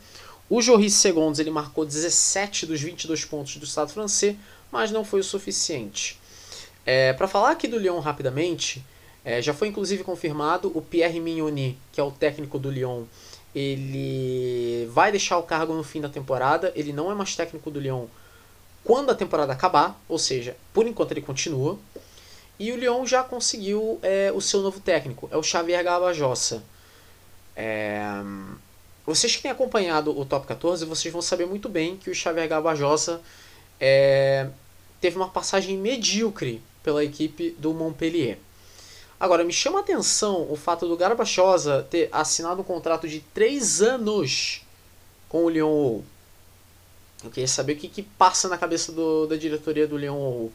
O Joris Segondes ele marcou 17 dos 22 pontos do Estado francês, mas não foi o suficiente. É, Para falar aqui do Lyon rapidamente, é, já foi inclusive confirmado o Pierre Mignoni, que é o técnico do Lyon, ele vai deixar o cargo no fim da temporada. Ele não é mais técnico do Lyon quando a temporada acabar, ou seja, por enquanto ele continua. E o Lyon já conseguiu é, o seu novo técnico, é o Xavier Gabajosa. É, vocês que têm acompanhado o Top 14, vocês vão saber muito bem que o Xavier Gabajosa é, teve uma passagem medíocre pela equipe do Montpellier. Agora, me chama a atenção o fato do Garbachosa ter assinado um contrato de 3 anos com o Lyon Eu queria saber o que, que passa na cabeça do, da diretoria do Lyon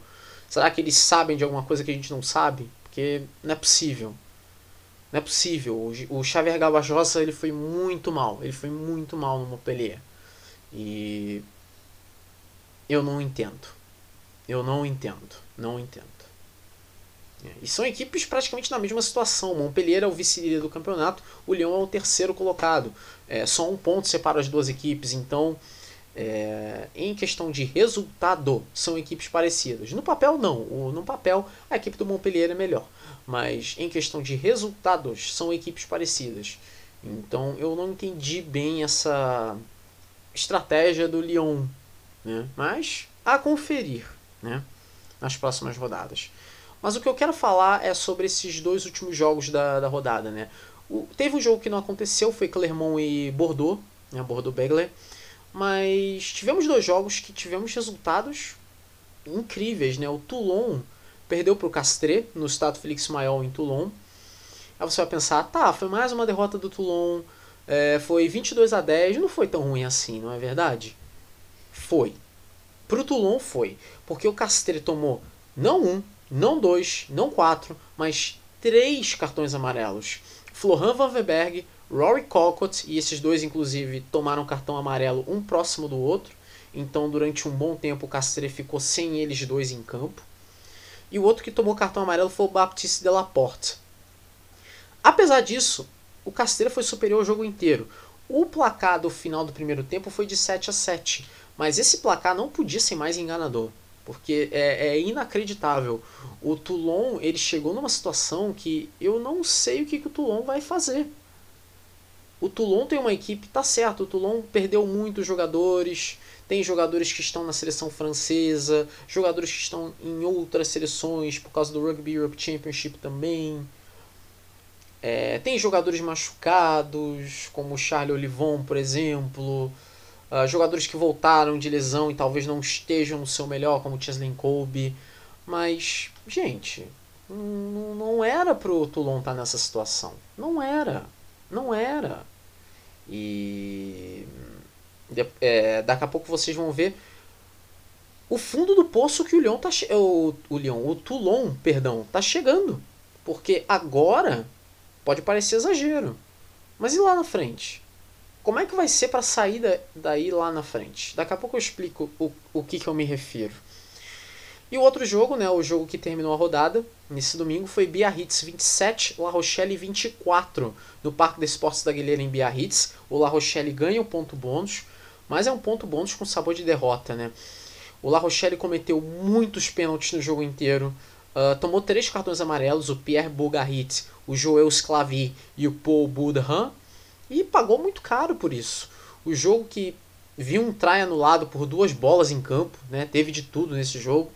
Será que eles sabem de alguma coisa que a gente não sabe? Porque não é possível. Não é possível. O, o Xavier Garbajosa ele foi muito mal. Ele foi muito mal no Montpellier. E eu não entendo. Eu não entendo. Não entendo. E são equipes praticamente na mesma situação. Montpellier é o vice-líder do campeonato, o Lyon é o terceiro colocado. É, só um ponto separa as duas equipes, então, é, em questão de resultado, são equipes parecidas. No papel, não. O, no papel, a equipe do Montpellier é melhor. Mas em questão de resultados, são equipes parecidas. Então, eu não entendi bem essa estratégia do Lyon. Né? Mas, a conferir né? nas próximas rodadas. Mas o que eu quero falar é sobre esses dois últimos jogos da, da rodada, né? O, teve um jogo que não aconteceu, foi Clermont e Bordeaux, né? Bordeaux-Begler. Mas tivemos dois jogos que tivemos resultados incríveis, né? O Toulon perdeu para o Castres no Estado Félix Maior em Toulon. Aí você vai pensar, tá, foi mais uma derrota do Toulon, é, foi 22 a 10, não foi tão ruim assim, não é verdade? Foi. Pro Toulon foi, porque o Castres tomou não um, não dois, não quatro, mas três cartões amarelos. Florian Van Weberg, Rory Colcott, e esses dois, inclusive, tomaram cartão amarelo um próximo do outro. Então, durante um bom tempo, o Castre ficou sem eles dois em campo. E o outro que tomou cartão amarelo foi o Baptiste Delaporte. Apesar disso, o Castre foi superior ao jogo inteiro. O placar do final do primeiro tempo foi de 7 a 7, mas esse placar não podia ser mais enganador. Porque é, é, inacreditável. O Toulon ele chegou numa situação que eu não sei o que, que o Toulon vai fazer. O Toulon tem uma equipe, tá certo, o Toulon perdeu muitos jogadores, tem jogadores que estão na seleção francesa, jogadores que estão em outras seleções por causa do Rugby Europe Championship também. É, tem jogadores machucados, como o Charles Olivon, por exemplo. Uh, jogadores que voltaram de lesão e talvez não estejam no seu melhor, como Chesley Colby. Mas, gente, não, não era pro Toulon estar tá nessa situação. Não era. Não era. E. É, daqui a pouco vocês vão ver o fundo do poço que o Lyon tá o, o Lyon, o Toulon, perdão, tá chegando. Porque agora pode parecer exagero. Mas e lá na frente? Como é que vai ser para sair daí lá na frente? Daqui a pouco eu explico o, o que, que eu me refiro. E o outro jogo, né, o jogo que terminou a rodada, nesse domingo, foi Biarritz 27, La Rochelle 24, no Parque de Esportes da Guilherme em Biarritz. O La Rochelle ganha um ponto bônus, mas é um ponto bônus com sabor de derrota, né? O La Rochelle cometeu muitos pênaltis no jogo inteiro, uh, tomou três cartões amarelos, o Pierre Bogarrit, o Joel Sclavi e o Paul Budhan, e pagou muito caro por isso. O jogo que viu um try anulado por duas bolas em campo, né? Teve de tudo nesse jogo.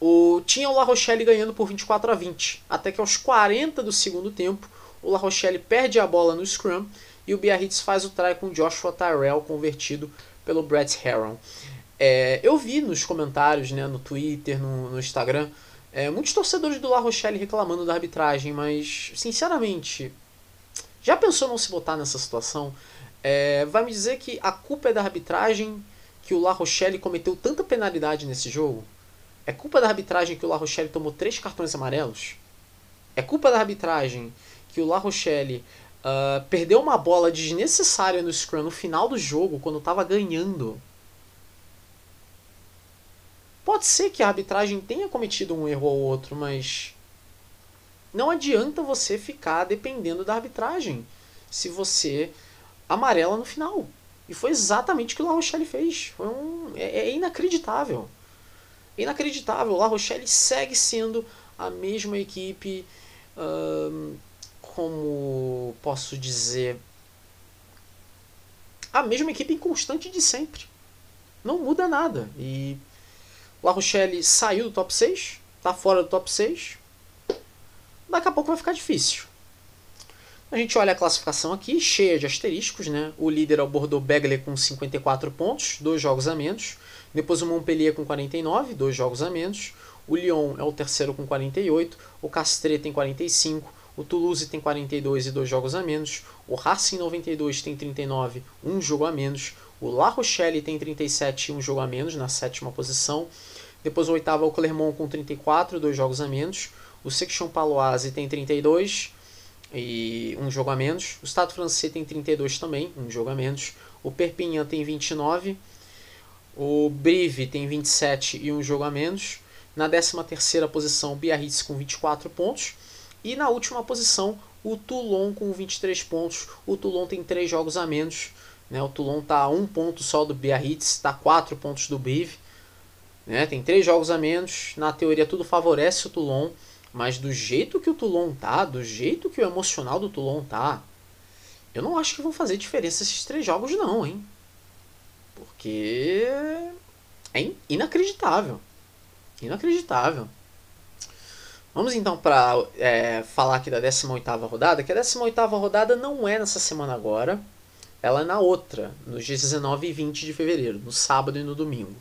O, tinha o La Rochelle ganhando por 24 a 20, até que aos 40 do segundo tempo, o La Rochelle perde a bola no scrum e o Biarritz faz o try com Joshua Tyrell convertido pelo Brett Herron. É, eu vi nos comentários, né, no Twitter, no, no Instagram, é, muitos torcedores do La Rochelle reclamando da arbitragem, mas sinceramente, já pensou não se botar nessa situação? É, vai me dizer que a culpa é da arbitragem que o La Rochelle cometeu tanta penalidade nesse jogo? É culpa da arbitragem que o La Rochelle tomou três cartões amarelos? É culpa da arbitragem que o La Rochelle uh, perdeu uma bola desnecessária no scrum no final do jogo, quando estava ganhando? Pode ser que a arbitragem tenha cometido um erro ou outro, mas não adianta você ficar dependendo da arbitragem se você amarela no final. E foi exatamente o que o La Rochelle fez. Foi um, é, é inacreditável. Inacreditável. O La Rochelle segue sendo a mesma equipe. Hum, como posso dizer? A mesma equipe inconstante de sempre. Não muda nada. E La Rochelle saiu do top 6, está fora do top 6, daqui a pouco vai ficar difícil. A gente olha a classificação aqui, cheia de asteriscos, né? O líder o Bordeaux-Bègles com 54 pontos, dois jogos a menos. Depois o Montpellier com 49, dois jogos a menos. O Lyon é o terceiro com 48, o Castres tem 45, o Toulouse tem 42 e dois jogos a menos, o Racing 92 tem 39, um jogo a menos, o La Rochelle tem 37 e um jogo a menos na sétima posição. Depois o oitavo é o Clermont com 34, dois jogos a menos. O Section Paloise tem 32 e um jogo a menos. O Estado francês tem 32 também, um jogo a menos. O Perpignan tem 29. O Brive tem 27 e um jogo a menos. Na 13ª posição, o Biarritz com 24 pontos. E na última posição, o Toulon com 23 pontos. O Toulon tem 3 jogos a menos. Né? O Toulon está a um ponto só do Biarritz, está a 4 pontos do Brive. Né? Tem 3 jogos a menos. Na teoria, tudo favorece o Toulon. Mas do jeito que o Toulon tá, do jeito que o emocional do Toulon tá, eu não acho que vão fazer diferença esses três jogos, não, hein? Porque é inacreditável. Inacreditável. Vamos então para é, falar aqui da 18 rodada, que a 18 rodada não é nessa semana agora, ela é na outra, nos dias 19 e 20 de fevereiro, no sábado e no domingo.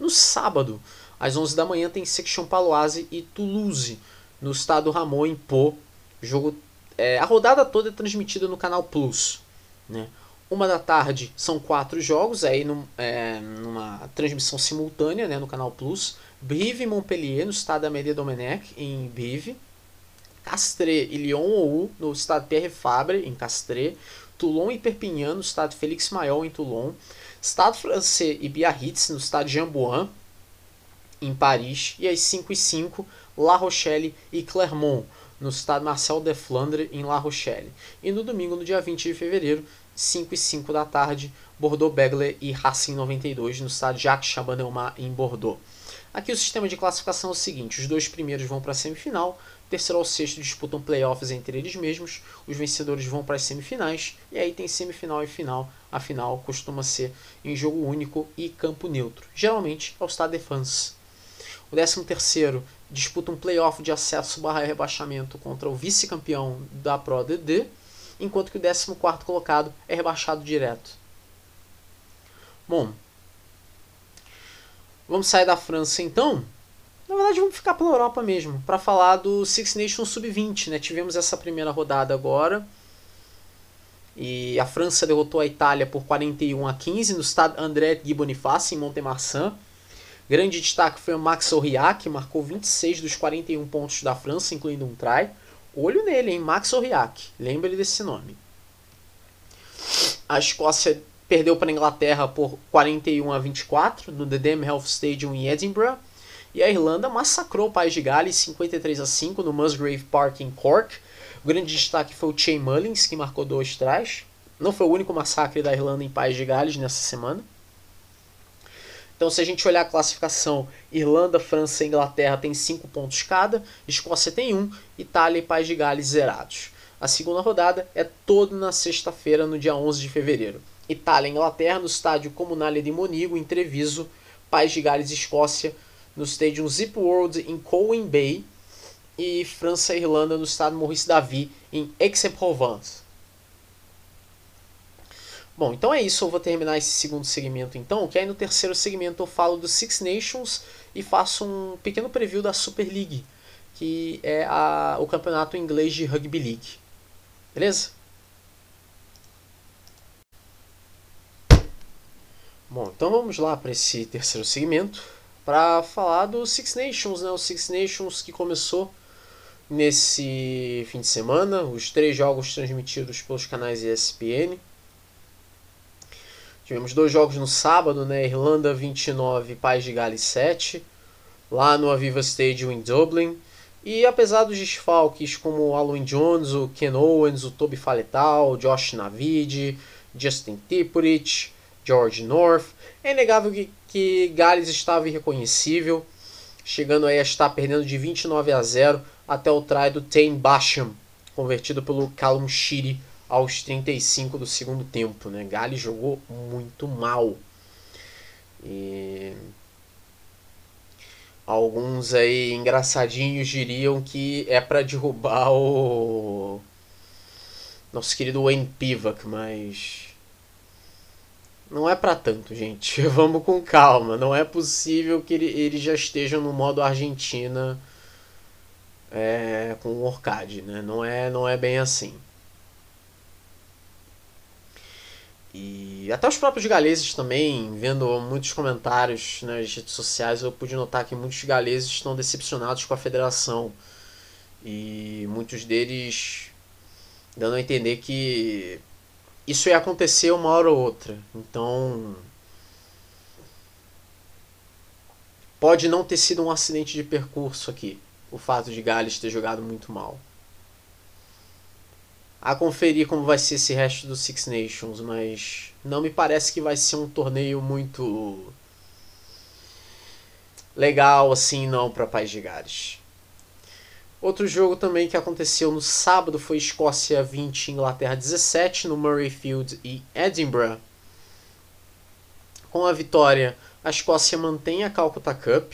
No sábado, às 11 da manhã, tem Section Paloise e Toulouse, no estado Ramon, em Pô. Jogo, é, a rodada toda é transmitida no canal Plus. Né? Uma da tarde são quatro jogos, aí num, é, numa transmissão simultânea né, no canal Plus. Brive e Montpellier, no estado Amélie Domenech, em Brive. Castres e Lyon-Ou, no estado Pierre Fabre, em Castres. Toulon e Perpignan, no estado Félix Maior, em Toulon. Estado francês e Biarritz, no estado de Jambuan, em Paris. E às 5 e 5 La Rochelle e Clermont, no estado Marcel de Flandre, em La Rochelle. E no domingo, no dia 20 de fevereiro, 5 e 5 da tarde, Bordeaux-Bègles e Racing 92, no estado Jacques Chaban-Delmas, em Bordeaux. Aqui o sistema de classificação é o seguinte: os dois primeiros vão para a semifinal, terceiro ao sexto disputam playoffs entre eles mesmos, os vencedores vão para as semifinais, e aí tem semifinal e final. A final costuma ser em jogo único e campo neutro, geralmente é o Stade de France. O 13 terceiro disputa um playoff de acesso barra rebaixamento contra o vice-campeão da Pro DD, enquanto que o 14 colocado é rebaixado direto. Bom, vamos sair da França então. Na verdade, vamos ficar pela Europa mesmo, para falar do Six Nations Sub-20. Né? Tivemos essa primeira rodada agora. E a França derrotou a Itália por 41 a 15 no estado André Guy Boniface, em Montemarçan. Grande destaque foi o Max Aurillac, que marcou 26 dos 41 pontos da França, incluindo um try. Olho nele, hein? Max Aurillac. Lembre desse nome. A Escócia perdeu para a Inglaterra por 41 a 24 no The Dam Health Stadium em Edinburgh. E a Irlanda massacrou o País de Gales 53 a 5 no Musgrave Park em Cork. O grande destaque foi o Shane Mullins, que marcou dois trás. Não foi o único massacre da Irlanda em País de Gales nessa semana. Então, se a gente olhar a classificação, Irlanda, França e Inglaterra tem 5 pontos cada, Escócia tem 1, um, Itália e País de Gales zerados. A segunda rodada é toda na sexta-feira, no dia 11 de fevereiro. Itália e Inglaterra no estádio Comunale de Monigo, em Treviso, País de Gales e Escócia no estádio Zip World em Coen Bay e França e Irlanda no estádio Maurice Davy em Aix-en-Provence. Bom, então é isso. Eu vou terminar esse segundo segmento então, que aí no terceiro segmento eu falo do Six Nations e faço um pequeno preview da Super League, que é a, o campeonato inglês de Rugby League. Beleza? Bom, então vamos lá para esse terceiro segmento para falar do Six Nations, né? O Six Nations que começou nesse fim de semana, os três jogos transmitidos pelos canais ESPN. Tivemos dois jogos no sábado, né? Irlanda 29, País de Gales 7, lá no Aviva Stadium em Dublin. E apesar dos desfalques como o Alwyn Jones, o Ken Owens, o Toby Faletal, Josh Navid, Justin Tipurich, George North, é inegável que, que Gales estava irreconhecível, chegando aí a estar perdendo de 29 a 0 até o try do Tane Basham, convertido pelo Callum Sheedy aos 35 do segundo tempo. Né? Gales jogou muito mal. E alguns aí engraçadinhos diriam que é para derrubar o nosso querido Wayne Pivac, mas não é para tanto, gente. Vamos com calma. Não é possível que ele, ele já esteja no modo Argentina é, com o Orcade, né? Não é, não é bem assim. E até os próprios galeses também, vendo muitos comentários nas redes sociais, eu pude notar que muitos galeses estão decepcionados com a federação. E muitos deles dando a entender que isso ia acontecer uma hora ou outra. Então. Pode não ter sido um acidente de percurso aqui, o fato de Gales ter jogado muito mal. A conferir como vai ser esse resto do Six Nations, mas não me parece que vai ser um torneio muito legal assim não para País de Gales. Outro jogo também que aconteceu no sábado foi Escócia 20, Inglaterra 17, no Murrayfield e Edinburgh. Com a vitória, a Escócia mantém a Calcutta Cup.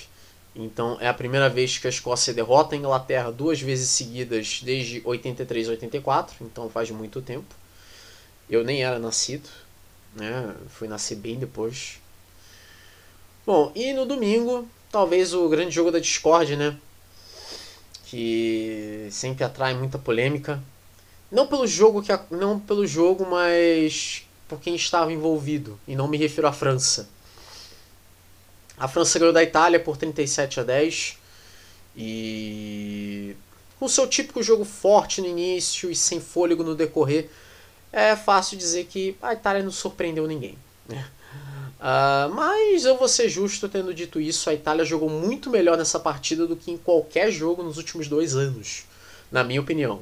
Então é a primeira vez que a Escócia derrota a Inglaterra duas vezes seguidas desde 83 84, então faz muito tempo. Eu nem era nascido, né? Fui nascer bem depois. Bom, e no domingo, talvez o grande jogo da Discord, né? que sempre atrai muita polêmica. Não pelo jogo que não pelo jogo, mas por quem estava envolvido, e não me refiro à França. A França ganhou da Itália por 37 a 10 e com seu típico jogo forte no início e sem fôlego no decorrer, é fácil dizer que a Itália não surpreendeu ninguém. Né? Uh, mas eu vou ser justo tendo dito isso, a Itália jogou muito melhor nessa partida do que em qualquer jogo nos últimos dois anos, na minha opinião.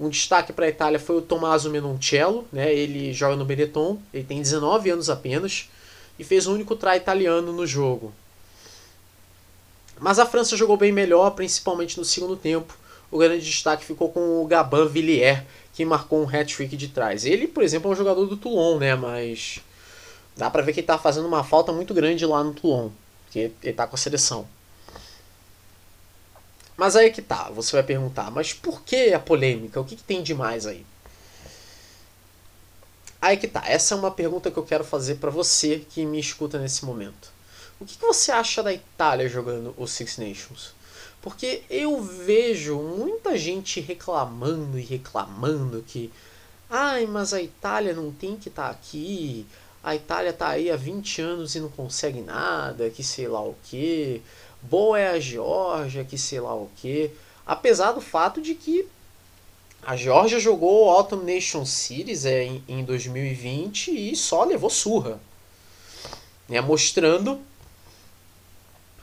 Um destaque para a Itália foi o Tommaso Menoncello, né? ele joga no Benetton, ele tem 19 anos apenas e fez o único try italiano no jogo. Mas a França jogou bem melhor, principalmente no segundo tempo. O grande destaque ficou com o Gaban Villiers, que marcou um hat-trick de trás. Ele, por exemplo, é um jogador do Toulon, né? Mas Dá pra ver que ele tá fazendo uma falta muito grande lá no Toulon. Porque ele tá com a seleção. Mas aí que tá, você vai perguntar, mas por que a polêmica? O que, que tem de mais aí? Aí que tá, essa é uma pergunta que eu quero fazer para você que me escuta nesse momento. O que, que você acha da Itália jogando o Six Nations? Porque eu vejo muita gente reclamando e reclamando que ai, mas a Itália não tem que estar tá aqui, a Itália tá aí há 20 anos e não consegue nada, que sei lá o que. Boa é a Geórgia, que sei lá o que. Apesar do fato de que a Geórgia jogou o Autumn Nation Series é, em, em 2020 e só levou surra. Né, mostrando,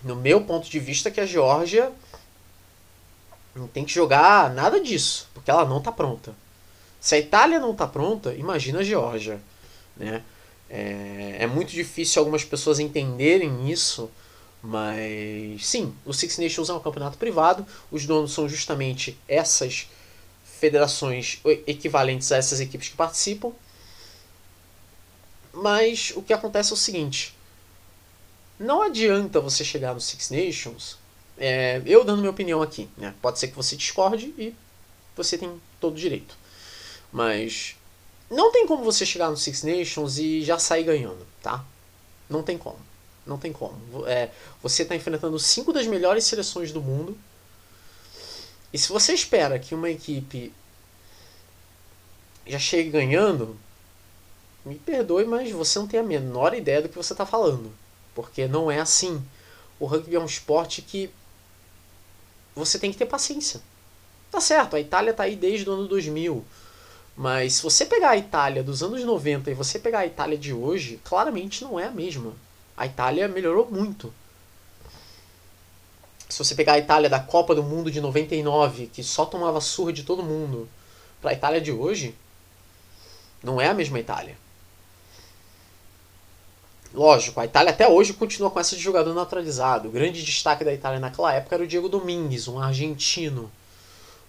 no meu ponto de vista, que a Geórgia não tem que jogar nada disso, porque ela não está pronta. Se a Itália não está pronta, imagina a Geórgia. Né? É, é muito difícil algumas pessoas entenderem isso, mas sim, o Six Nations é um campeonato privado, os donos são justamente essas federações equivalentes a essas equipes que participam. Mas o que acontece é o seguinte: não adianta você chegar no Six Nations, é, eu dando minha opinião aqui, né? pode ser que você discorde e você tem todo direito. Mas não tem como você chegar no Six Nations e já sair ganhando, tá? Não tem como. Não tem como. É, você está enfrentando cinco das melhores seleções do mundo. E se você espera que uma equipe já chegue ganhando, me perdoe, mas você não tem a menor ideia do que você está falando. Porque não é assim. O rugby é um esporte que você tem que ter paciência. Tá certo, a Itália está aí desde o ano 2000 mas se você pegar a Itália dos anos 90 e você pegar a Itália de hoje, claramente não é a mesma. A Itália melhorou muito. Se você pegar a Itália da Copa do Mundo de 99, que só tomava surra de todo mundo, para a Itália de hoje, não é a mesma Itália. Lógico, a Itália até hoje continua com essa de jogador naturalizado. O grande destaque da Itália naquela época era o Diego Domingues, um argentino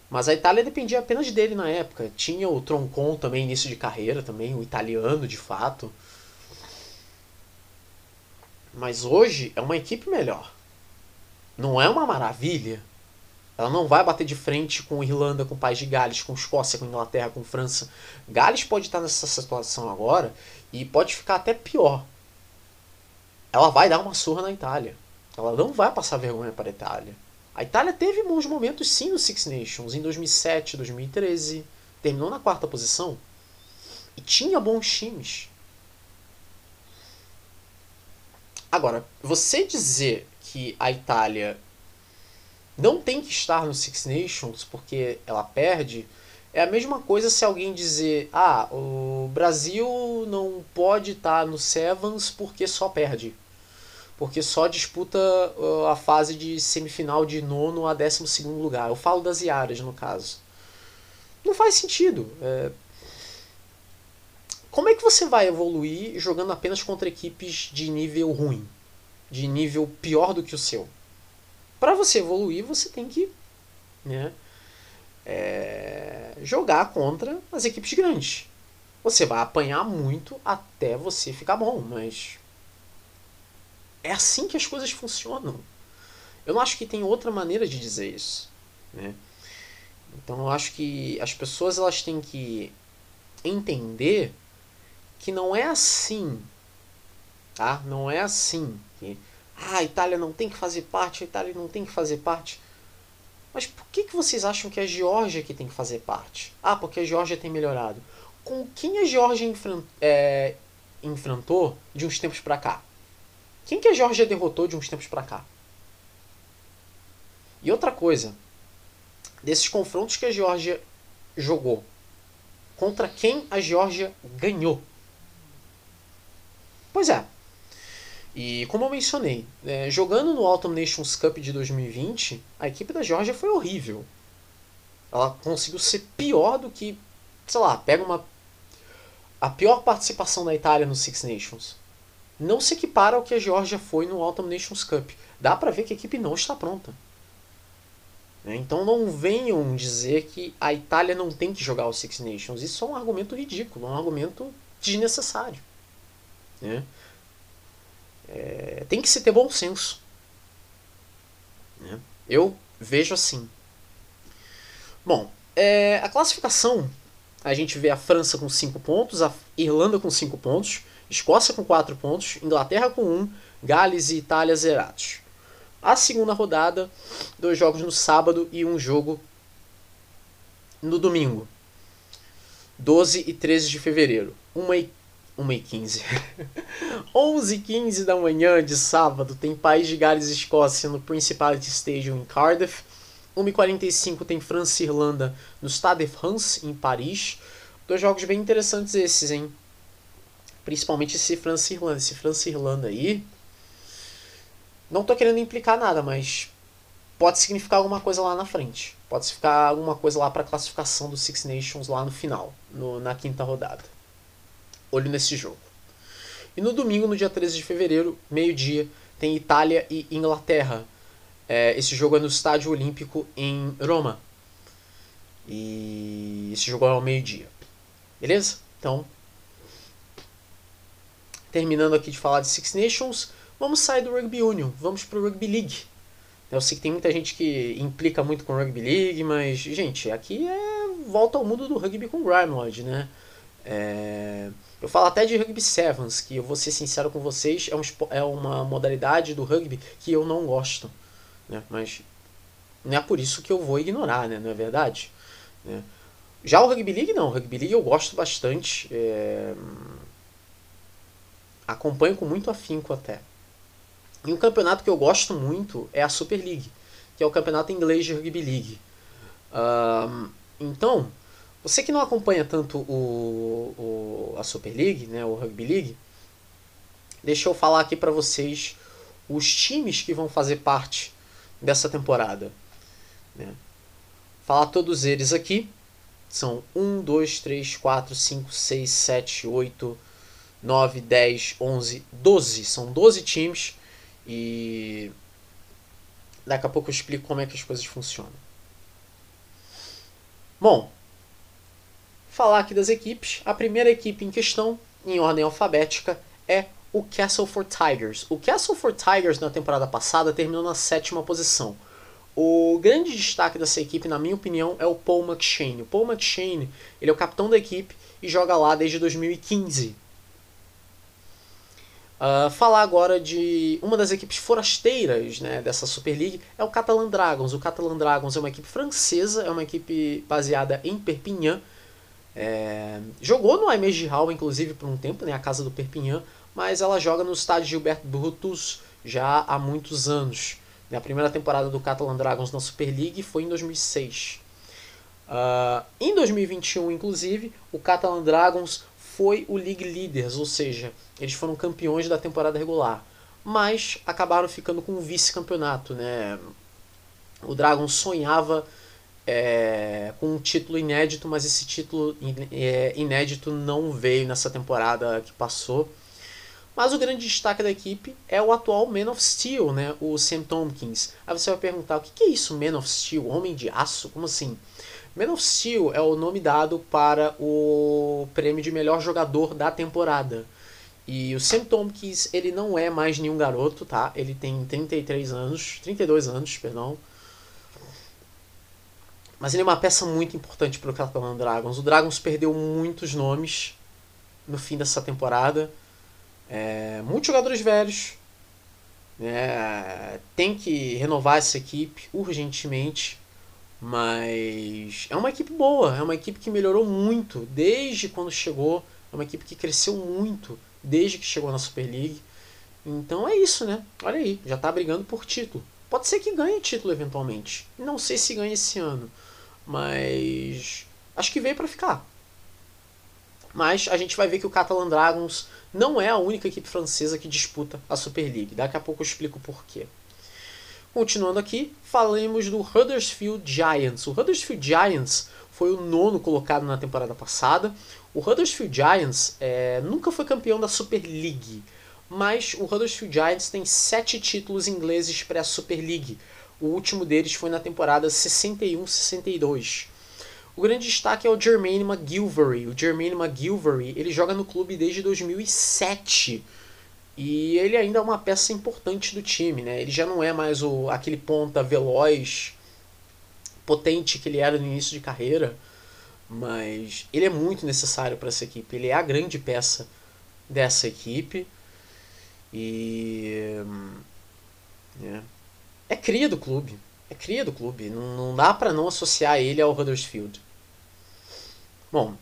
mas a Itália dependia apenas dele na época. Tinha o Troncon também, início de carreira também, o italiano de fato. Mas hoje é uma equipe melhor. Não é uma maravilha, Ela não vai bater de frente com Irlanda, com o País de Gales, com Escócia, com Inglaterra, com França. Gales pode estar nessa situação agora e pode ficar até pior. Ela vai dar uma surra na Itália. Ela não vai passar vergonha para a Itália. A Itália teve bons momentos sim no Six Nations, em 2007, 2013. Terminou na quarta posição. E tinha bons times. Agora, você dizer que a Itália não tem que estar no Six Nations porque ela perde, é a mesma coisa se alguém dizer: ah, o Brasil não pode estar no Sevens porque só perde. Porque só disputa uh, a fase de semifinal de nono a décimo segundo lugar. Eu falo das Iaras, no caso. Não faz sentido. É... Como é que você vai evoluir jogando apenas contra equipes de nível ruim? De nível pior do que o seu? Para você evoluir, você tem que né, é, jogar contra as equipes grandes. Você vai apanhar muito até você ficar bom, mas é assim que as coisas funcionam. Eu não acho que tem outra maneira de dizer isso. Né? Então eu acho que as pessoas elas têm que entender que não é assim. Tá? Não é assim. Que ah, a Itália não tem que fazer parte, a Itália não tem que fazer parte. Mas por que, que vocês acham que a Geórgia que tem que fazer parte? Ah, porque a Geórgia tem melhorado. Com quem a Geórgia é, enfrentou de uns tempos para cá? Quem que a Geórgia derrotou de uns tempos para cá? E outra coisa, desses confrontos que a Geórgia jogou, contra quem a Geórgia ganhou? Pois é, e como eu mencionei, é, jogando no Autumn Nations Cup de 2020, a equipe da Georgia foi horrível. Ela conseguiu ser pior do que, sei lá, pega uma a pior participação da Itália no Six Nations. Não se equipara ao que a Georgia foi no Autumn Nations Cup. Dá para ver que a equipe não está pronta. Né? Então não venham dizer que a Itália não tem que jogar o Six Nations. Isso é um argumento ridículo, é um argumento desnecessário. Né? É, tem que se ter bom senso. Né? Eu vejo assim. Bom, é, a classificação, a gente vê a França com 5 pontos, a Irlanda com 5 pontos, Escócia com 4 pontos, Inglaterra com 1, um, Gales e Itália zerados. A segunda rodada, dois jogos no sábado e um jogo no domingo. 12 e 13 de fevereiro. Uma e 1h15. 11h15 da manhã de sábado tem País de Gales Escócia no Principality Stadium em Cardiff. 1h45 tem França e Irlanda no Stade de France em Paris. Dois jogos bem interessantes esses, hein? Principalmente esse França e Irlanda. Esse França e Irlanda aí. Não tô querendo implicar nada, mas pode significar alguma coisa lá na frente. Pode significar alguma coisa lá para a classificação do Six Nations lá no final, no, na quinta rodada olho nesse jogo. E no domingo, no dia 13 de fevereiro, meio-dia, tem Itália e Inglaterra. É, esse jogo é no Estádio Olímpico em Roma. E esse jogo é ao meio-dia. Beleza? Então, terminando aqui de falar de Six Nations, vamos sair do Rugby Union, vamos para o Rugby League. Eu sei que tem muita gente que implica muito com o Rugby League, mas, gente, aqui é volta ao mundo do rugby com Grimelod, né? É... Eu falo até de rugby sevens, que eu vou ser sincero com vocês, é, um, é uma modalidade do rugby que eu não gosto. Né? Mas não é por isso que eu vou ignorar, né? não é verdade? Né? Já o Rugby League não, o Rugby League eu gosto bastante. É... Acompanho com muito afinco até. E um campeonato que eu gosto muito é a Super League, que é o campeonato inglês de Rugby League. Um, então, você que não acompanha tanto o, o, a Super League, né, o Rugby League, deixa eu falar aqui para vocês os times que vão fazer parte dessa temporada. Né? Falar todos eles aqui. São 1, 2, 3, 4, 5, 6, 7, 8, 9, 10, 11, 12. São 12 times e daqui a pouco eu explico como é que as coisas funcionam. Bom, falar aqui das equipes. A primeira equipe em questão, em ordem alfabética, é o Castleford Tigers. O Castleford Tigers na temporada passada terminou na sétima posição. O grande destaque dessa equipe, na minha opinião, é o Paul McShane. O Paul McShane ele é o capitão da equipe e joga lá desde 2015. Uh, falar agora de uma das equipes forasteiras né, dessa Super League é o Catalan Dragons. O Catalan Dragons é uma equipe francesa, é uma equipe baseada em Perpignan. É, jogou no Aimé Hall, inclusive, por um tempo, né, a casa do Perpignan, mas ela joga no estádio Gilberto Brutus já há muitos anos. A primeira temporada do Catalan Dragons na Super League foi em 2006. Uh, ah, em 2021, inclusive, o Catalan Dragons foi o League Leaders, ou seja, eles foram campeões da temporada regular, mas acabaram ficando com o vice-campeonato. Né? O Dragon sonhava é, com um título inédito, mas esse título é, inédito não veio nessa temporada que passou. Mas o grande destaque da equipe é o atual Man of Steel, né? o Sam Tompkins. Aí você vai perguntar, o que é isso, Man of Steel? Homem de Aço? Como assim? Man of Steel é o nome dado para o prêmio de melhor jogador da temporada. E o Sam Tompkins, ele não é mais nenhum garoto, tá? Ele tem 33 anos, 32 anos, perdão. Mas ele é uma peça muito importante para o Catalan Dragons. O Dragons perdeu muitos nomes no fim dessa temporada. É, muitos jogadores velhos. É, tem que renovar essa equipe urgentemente. Mas é uma equipe boa, é uma equipe que melhorou muito desde quando chegou. É uma equipe que cresceu muito desde que chegou na Super League. Então é isso, né? Olha aí, já tá brigando por título. Pode ser que ganhe título eventualmente. Não sei se ganha esse ano, mas acho que veio para ficar. Mas a gente vai ver que o Catalan Dragons não é a única equipe francesa que disputa a Super League. Daqui a pouco eu explico por quê. Continuando aqui, falemos do Huddersfield Giants. O Huddersfield Giants foi o nono colocado na temporada passada. O Huddersfield Giants é, nunca foi campeão da Super League, mas o Huddersfield Giants tem sete títulos ingleses para a Super League. O último deles foi na temporada 61-62. O grande destaque é o Jermaine McGilvery. O Jermaine McGilvery ele joga no clube desde 2007 e ele ainda é uma peça importante do time. Né? Ele já não é mais o, aquele ponta veloz, potente que ele era no início de carreira mas ele é muito necessário para essa equipe. Ele é a grande peça dessa equipe. E. É, é cria do clube. É cria do clube. Não, não dá para não associar ele ao Huddersfield. Bom.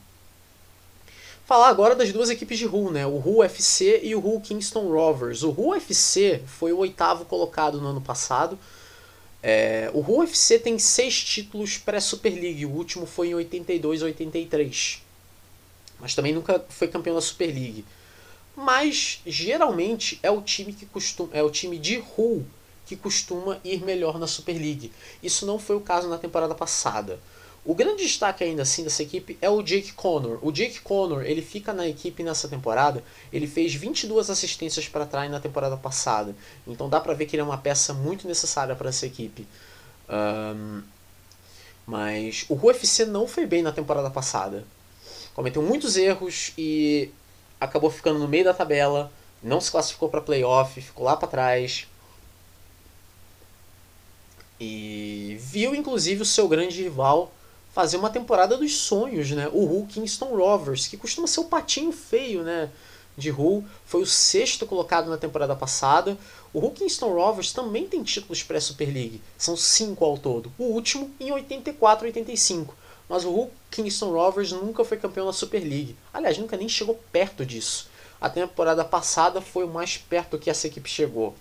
Falar agora das duas equipes de Hull, né? O Hull FC e o Hull Kingston Rovers. O Hull FC foi o oitavo colocado no ano passado é, o UFC tem seis títulos pré-Super League, o último foi em 82 83. Mas também nunca foi campeão da Super League. Mas geralmente é o time que costuma, é o time de Hull que costuma ir melhor na Super League. Isso não foi o caso na temporada passada. O grande destaque ainda assim dessa equipe é o Jake Connor. O Jake Connor, ele fica na equipe nessa temporada, ele fez 22 assistências para trás na temporada passada. Então dá para ver que ele é uma peça muito necessária para essa equipe. Um, mas o UFC não foi bem na temporada passada. Cometeu muitos erros e acabou ficando no meio da tabela, não se classificou para playoff, ficou lá para trás. E viu inclusive o seu grande rival fazer uma temporada dos sonhos, né? O Hull Kingston Rovers, que costuma ser o patinho feio, né? De Hull, foi o sexto colocado na temporada passada. O Hull Kingston Rovers também tem títulos pré-Super League, são cinco ao todo. O último em 84 85. Mas o Hull Kingston Rovers nunca foi campeão da Super League. Aliás, nunca nem chegou perto disso. A temporada passada foi o mais perto que essa equipe chegou,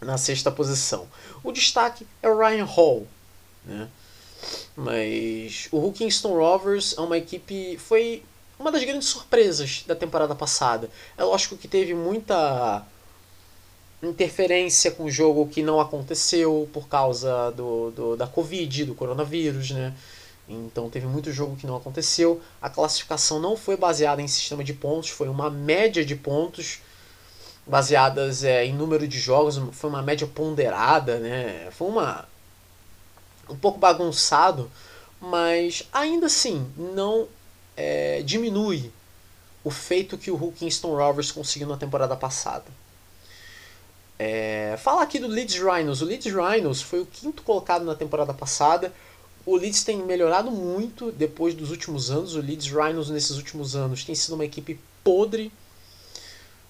na sexta posição. O destaque é o Ryan Hall, né? Mas o Kingston Rovers é uma equipe. Foi uma das grandes surpresas da temporada passada. É lógico que teve muita interferência com o jogo que não aconteceu por causa do, do, da Covid, do coronavírus, né? Então teve muito jogo que não aconteceu. A classificação não foi baseada em sistema de pontos, foi uma média de pontos baseadas é, em número de jogos, foi uma média ponderada, né? Foi uma um pouco bagunçado, mas ainda assim não é, diminui o feito que o Kingston Rovers conseguiu na temporada passada. É, falar aqui do Leeds Rhinos. O Leeds Rhinos foi o quinto colocado na temporada passada. O Leeds tem melhorado muito depois dos últimos anos. O Leeds Rhinos nesses últimos anos tem sido uma equipe podre,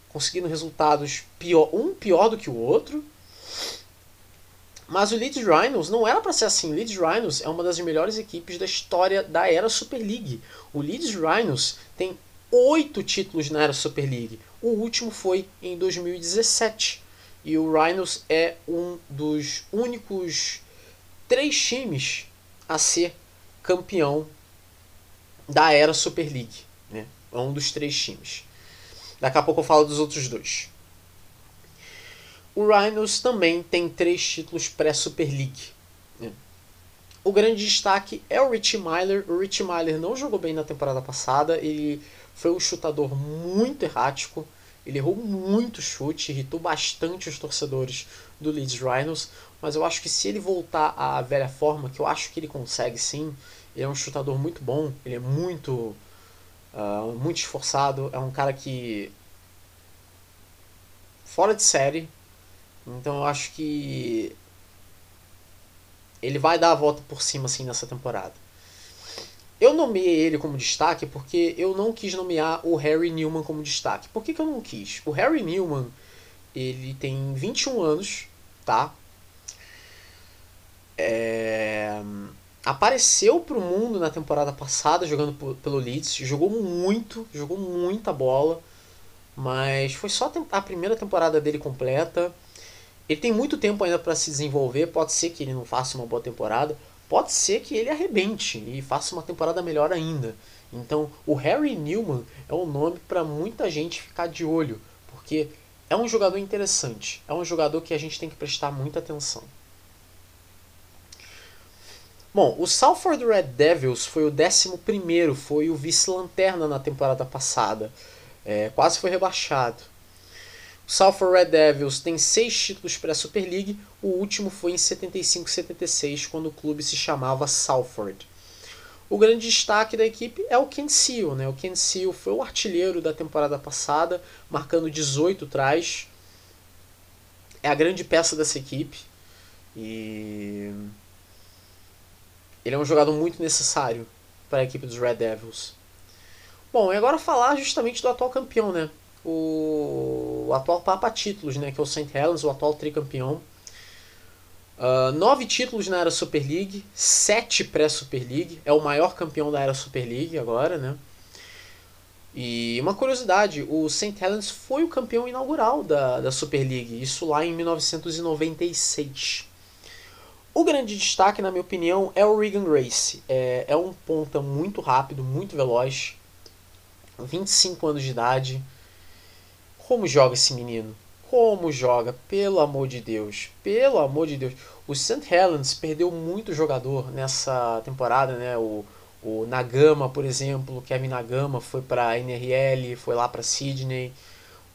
conseguindo resultados pior, um pior do que o outro. Mas o Leeds Rhinos não era para ser assim. O Leeds Rhinos é uma das melhores equipes da história da era Super League. O Leeds Rhinos tem oito títulos na era Super League. O último foi em 2017. E o Rhinos é um dos únicos três times a ser campeão da era Super League. Né? É um dos três times. Daqui a pouco eu falo dos outros dois. O Rhinos também tem três títulos pré-Super League. Né? O grande destaque é o Rich Myler. O Rich Myler não jogou bem na temporada passada. Ele foi um chutador muito errático. Ele errou muito chute, irritou bastante os torcedores do Leeds Rhinos, mas eu acho que se ele voltar à velha forma, que eu acho que ele consegue sim, ele é um chutador muito bom, ele é muito uh, muito esforçado, é um cara que fora de série, então eu acho que ele vai dar a volta por cima assim nessa temporada. Eu nomeei ele como destaque porque eu não quis nomear o Harry Newman como destaque. Por que, que eu não quis? O Harry Newman, ele tem 21 anos, tá? É... Apareceu pro mundo na temporada passada jogando pelo Leeds, jogou muito, jogou muita bola, mas foi só a primeira temporada dele completa. Ele tem muito tempo ainda para se desenvolver, pode ser que ele não faça uma boa temporada, pode ser que ele arrebente e faça uma temporada melhor ainda. Então, o Harry Newman é um nome para muita gente ficar de olho, porque é um jogador interessante, é um jogador que a gente tem que prestar muita atenção. Bom, o Salford Red Devils foi o 11, foi o vice-lanterna na temporada passada. É, quase foi rebaixado. O Salford Red Devils tem seis títulos para a Super League, o último foi em 75-76, quando o clube se chamava Salford. O grande destaque da equipe é o Ken Seal. Né? O Ken Seal foi o artilheiro da temporada passada, marcando 18 trás. É a grande peça dessa equipe. E ele é um jogador muito necessário para a equipe dos Red Devils. Bom, e agora falar justamente do atual campeão, né? o, o atual Papa Títulos, né, que é o St. Helens, o atual tricampeão. Uh, nove títulos na era Super League, sete pré-Super League, é o maior campeão da era Super League agora, né? E uma curiosidade, o St. Helens foi o campeão inaugural da, da Super League, isso lá em 1996. O grande destaque, na minha opinião, é o Regan Grace. É, é um ponta muito rápido, muito veloz, 25 anos de idade, como joga esse menino? Como joga? Pelo amor de Deus. Pelo amor de Deus. O St. Helens perdeu muito jogador nessa temporada, né? O, o Nagama, por exemplo, Kevin Nagama foi para NRL, foi lá para Sydney.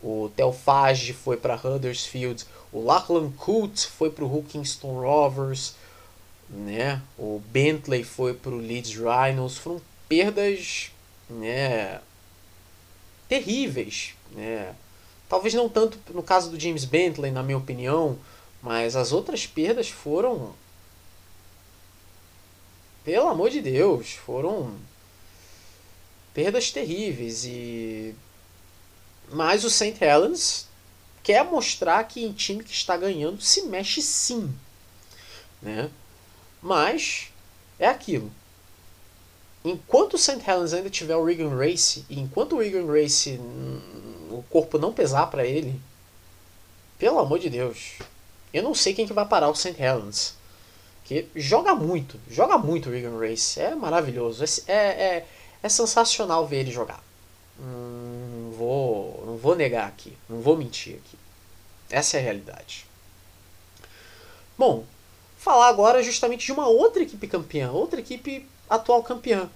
O Telfage foi para Huddersfield. O Lachlan Coote foi para o Kingston Rovers. Né? O Bentley foi para o Leeds Rhinos. Foram perdas né, terríveis. Né? Talvez não tanto no caso do James Bentley, na minha opinião, mas as outras perdas foram. Pelo amor de Deus, foram perdas terríveis e mas o St. Helens quer mostrar que em time que está ganhando se mexe sim, né? Mas é aquilo. Enquanto o St. Helens ainda tiver o Regan Race e enquanto o Regan Race o corpo não pesar para ele, pelo amor de Deus, eu não sei quem que vai parar o St. Helens. Que joga muito, joga muito o Regan Race. É maravilhoso. É, é, é sensacional ver ele jogar. Hum, vou, não vou negar aqui. Não vou mentir aqui. Essa é a realidade. Bom, falar agora justamente de uma outra equipe campeã. Outra equipe atual campeã.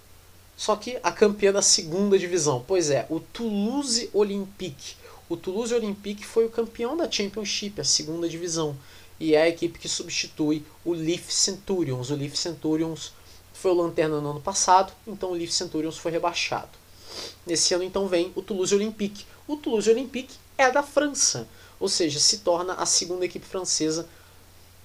Só que a campeã da segunda divisão. Pois é, o Toulouse Olympique. O Toulouse Olympique foi o campeão da Championship, a segunda divisão. E é a equipe que substitui o Leaf Centurions. O Leaf Centurions foi o lanterna no ano passado, então o Leaf Centurions foi rebaixado. Nesse ano então vem o Toulouse Olympique. O Toulouse Olympique é da França. Ou seja, se torna a segunda equipe francesa,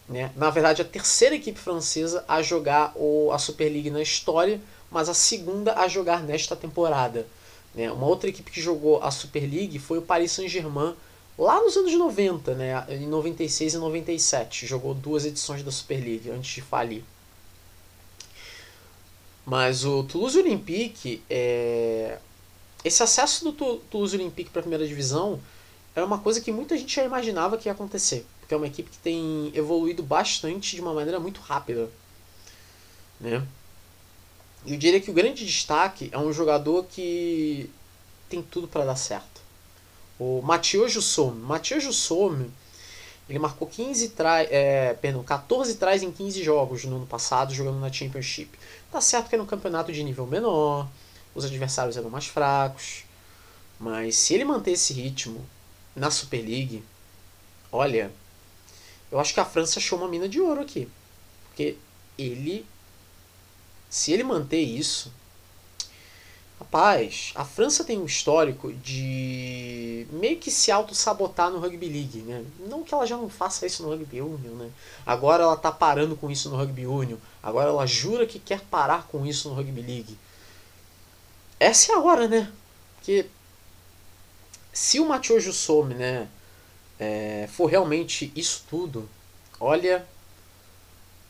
né? na verdade a terceira equipe francesa a jogar o, a Super League na história, mas a segunda a jogar nesta temporada. Né? Uma outra equipe que jogou a Super League foi o Paris Saint-Germain, lá nos anos 90, né? em 96 e 97. Jogou duas edições da Super League antes de falir. Mas o Toulouse Olympique, é... esse acesso do Toulouse Olympique para a primeira divisão era uma coisa que muita gente já imaginava que ia acontecer. Porque é uma equipe que tem evoluído bastante de uma maneira muito rápida. Né? Eu diria que o grande destaque é um jogador que tem tudo para dar certo. O Mathieu Jussome. Mathieu Jussome, ele marcou 15 try, é, perdão, 14 tries em 15 jogos no ano passado, jogando na Championship. Tá certo que era um campeonato de nível menor, os adversários eram mais fracos, mas se ele manter esse ritmo na Super League, olha, eu acho que a França achou uma mina de ouro aqui. Porque ele se ele manter isso, rapaz, a França tem um histórico de meio que se auto-sabotar no Rugby League, né? Não que ela já não faça isso no Rugby Union, né? Agora ela tá parando com isso no Rugby Union. Agora ela jura que quer parar com isso no Rugby League. Essa é a hora, né? Porque se o Mathieu Jussome, né, é, for realmente isso tudo, olha,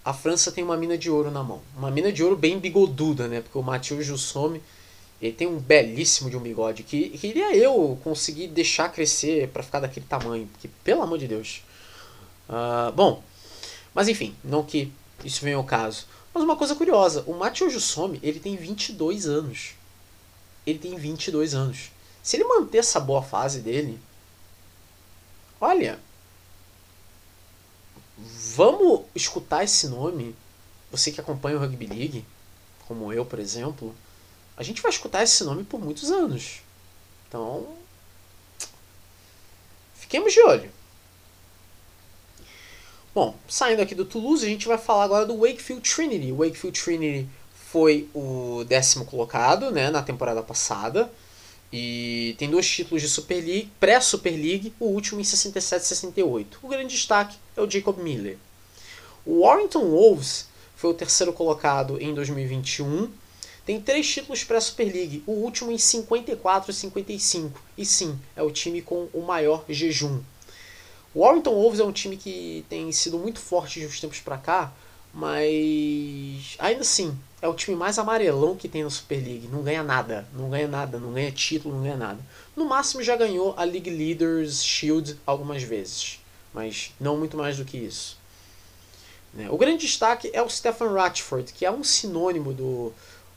a França tem uma mina de ouro na mão. Uma mina de ouro bem bigoduda, né? Porque o Mathieu Jussome ele tem um belíssimo de um bigode que queria eu conseguir deixar crescer para ficar daquele tamanho. Porque, pelo amor de Deus. Uh, bom, mas enfim, não que isso venha ao caso. Mas uma coisa curiosa, o Mathieu Jussome, ele tem 22 anos. Ele tem 22 anos. Se ele manter essa boa fase dele, olha, Vamos escutar esse nome. Você que acompanha o Rugby League, como eu, por exemplo, a gente vai escutar esse nome por muitos anos. Então, fiquemos de olho. Bom, saindo aqui do Toulouse, a gente vai falar agora do Wakefield Trinity. O Wakefield Trinity foi o décimo colocado né, na temporada passada. E tem dois títulos de Super League, pré-Super League, o último em 67 e 68. O grande destaque é o Jacob Miller. O Warrington Wolves foi o terceiro colocado em 2021. Tem três títulos pré-Super League, o último em 54 e 55. E sim, é o time com o maior jejum. O Warrington Wolves é um time que tem sido muito forte de uns tempos para cá, mas ainda assim, é o time mais amarelão que tem na Super League. Não ganha nada, não ganha nada, não ganha título, não ganha nada. No máximo já ganhou a League Leaders Shield algumas vezes, mas não muito mais do que isso. Né? O grande destaque é o Stephen Ratchford, que é um sinônimo do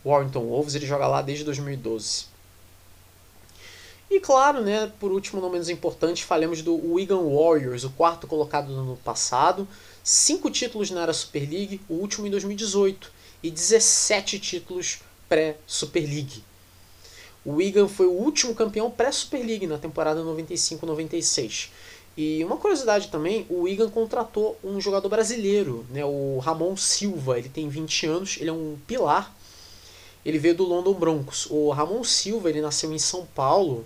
Warrington Wolves, ele joga lá desde 2012. E claro, né, por último, não menos importante, falemos do Wigan Warriors, o quarto colocado no ano passado. Cinco títulos na era Super League, o último em 2018 e 17 títulos pré-Super League. O Wigan foi o último campeão pré-Super League na temporada 95-96. E uma curiosidade também, o Wigan contratou um jogador brasileiro, né, o Ramon Silva. Ele tem 20 anos, ele é um pilar. Ele veio do London Broncos. O Ramon Silva ele nasceu em São Paulo,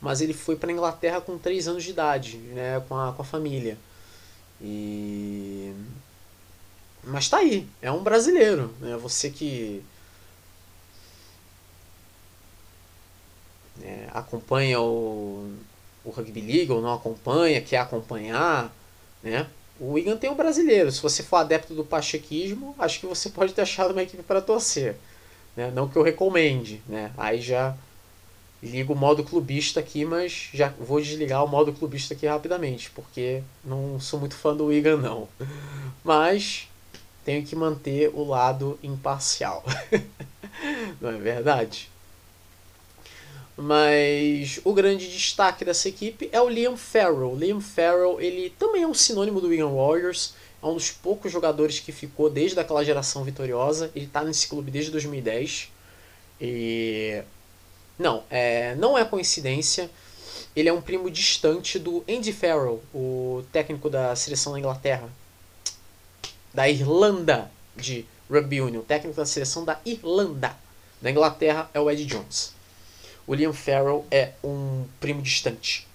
mas ele foi para a Inglaterra com 3 anos de idade, né, com a, com a família. E mas tá aí, é um brasileiro, né? Você que é, acompanha o, o Rugby League ou não acompanha, quer acompanhar, né? O Wigan tem um brasileiro. Se você for adepto do pachequismo, acho que você pode ter achado uma equipe para torcer. Né? Não que eu recomende, né? Aí já ligo o modo clubista aqui, mas já vou desligar o modo clubista aqui rapidamente, porque não sou muito fã do Wigan não. Mas tenho que manter o lado imparcial. Não é verdade? Mas o grande destaque dessa equipe é o Liam Farrell. Liam Farrell, ele também é um sinônimo do Wigan Warriors. É um dos poucos jogadores que ficou desde aquela geração vitoriosa. Ele está nesse clube desde 2010. E não, é, não é coincidência. Ele é um primo distante do Andy Farrell, o técnico da seleção da Inglaterra, da Irlanda de Rugby Union, técnico da seleção da Irlanda. Da Inglaterra é o Ed Jones. O Liam Farrell é um primo distante.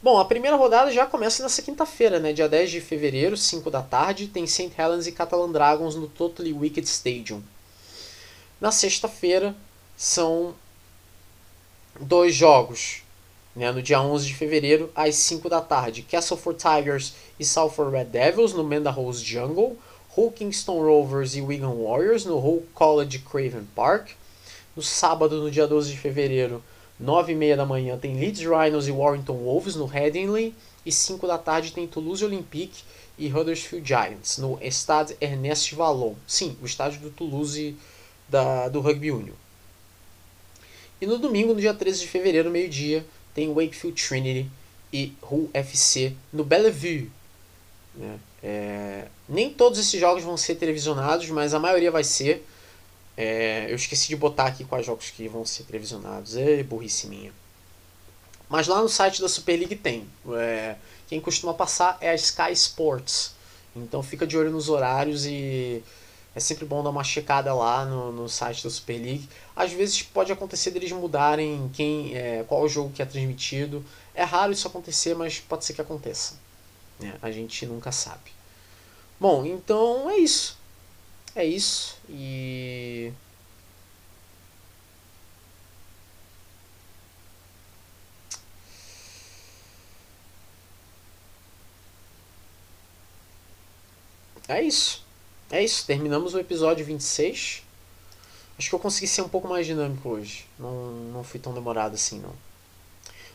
Bom, a primeira rodada já começa nessa quinta-feira, né? Dia 10 de fevereiro, 5 da tarde, tem St. Helens e Catalan Dragons no Totally Wicked Stadium. Na sexta-feira são dois jogos. Né? No dia 11 de fevereiro, às 5 da tarde, Castleford Tigers e Salford Red Devils no Menda Rose Jungle. Hull Kingston Rovers e Wigan Warriors no Hull College Craven Park. No sábado, no dia 12 de fevereiro, 9 e meia da manhã tem Leeds Rhinos e Warrington Wolves no Headingley. E 5 da tarde tem Toulouse Olympique e Huddersfield Giants no Stade Ernest Vallon. Sim, o estádio do Toulouse da, do Rugby Union. E no domingo, no dia 13 de fevereiro, meio-dia, tem Wakefield Trinity e Hull FC no Bellevue. Né? É, nem todos esses jogos vão ser televisionados, mas a maioria vai ser. É, eu esqueci de botar aqui quais jogos que vão ser televisionados. É burrice minha. Mas lá no site da Super League tem. É, quem costuma passar é a Sky Sports. Então fica de olho nos horários e é sempre bom dar uma checada lá no, no site da Super League. Às vezes pode acontecer deles mudarem quem, é, qual jogo que é transmitido. É raro isso acontecer, mas pode ser que aconteça. É, a gente nunca sabe. Bom, então é isso é isso. E. É isso. É isso. Terminamos o episódio 26. Acho que eu consegui ser um pouco mais dinâmico hoje. Não, não fui tão demorado assim, não.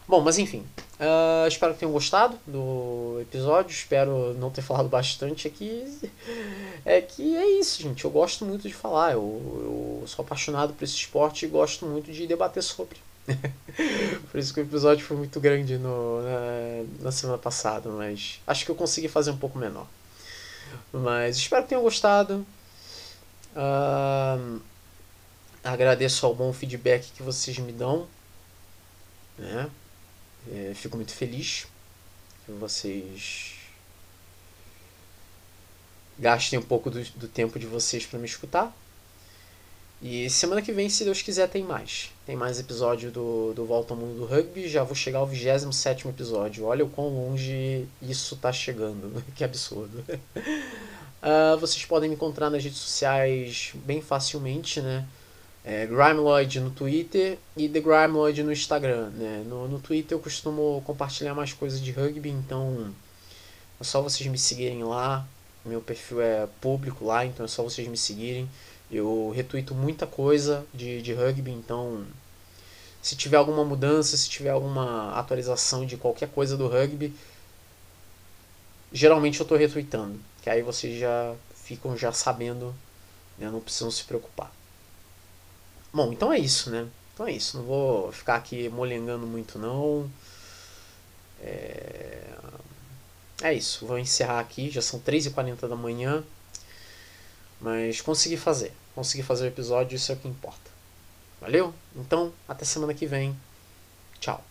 Bom, mas enfim. Uh, espero que tenham gostado do episódio. Espero não ter falado bastante aqui. É que é isso, gente. Eu gosto muito de falar. Eu, eu sou apaixonado por esse esporte e gosto muito de debater sobre. por isso que o episódio foi muito grande no, na, na semana passada. Mas acho que eu consegui fazer um pouco menor. Mas espero que tenham gostado. Uh, agradeço ao bom feedback que vocês me dão. Né? É, fico muito feliz que vocês gastem um pouco do, do tempo de vocês para me escutar. E semana que vem, se Deus quiser, tem mais. Tem mais episódio do, do Volta ao Mundo do Rugby. Já vou chegar ao 27 episódio. Olha o quão longe isso está chegando. que absurdo. uh, vocês podem me encontrar nas redes sociais bem facilmente, né? É, Grimeloid no Twitter e The Grimeloid no Instagram. Né? No, no Twitter eu costumo compartilhar mais coisas de rugby, então é só vocês me seguirem lá. Meu perfil é público lá, então é só vocês me seguirem. Eu retuito muita coisa de, de rugby, então se tiver alguma mudança, se tiver alguma atualização de qualquer coisa do rugby, geralmente eu estou retweetando. Que aí vocês já ficam já sabendo, né? não precisam se preocupar. Bom, então é isso, né? Então é isso. Não vou ficar aqui molengando muito, não. É, é isso. Vou encerrar aqui. Já são 3h40 da manhã. Mas consegui fazer. Consegui fazer o episódio, isso é o que importa. Valeu? Então, até semana que vem. Tchau.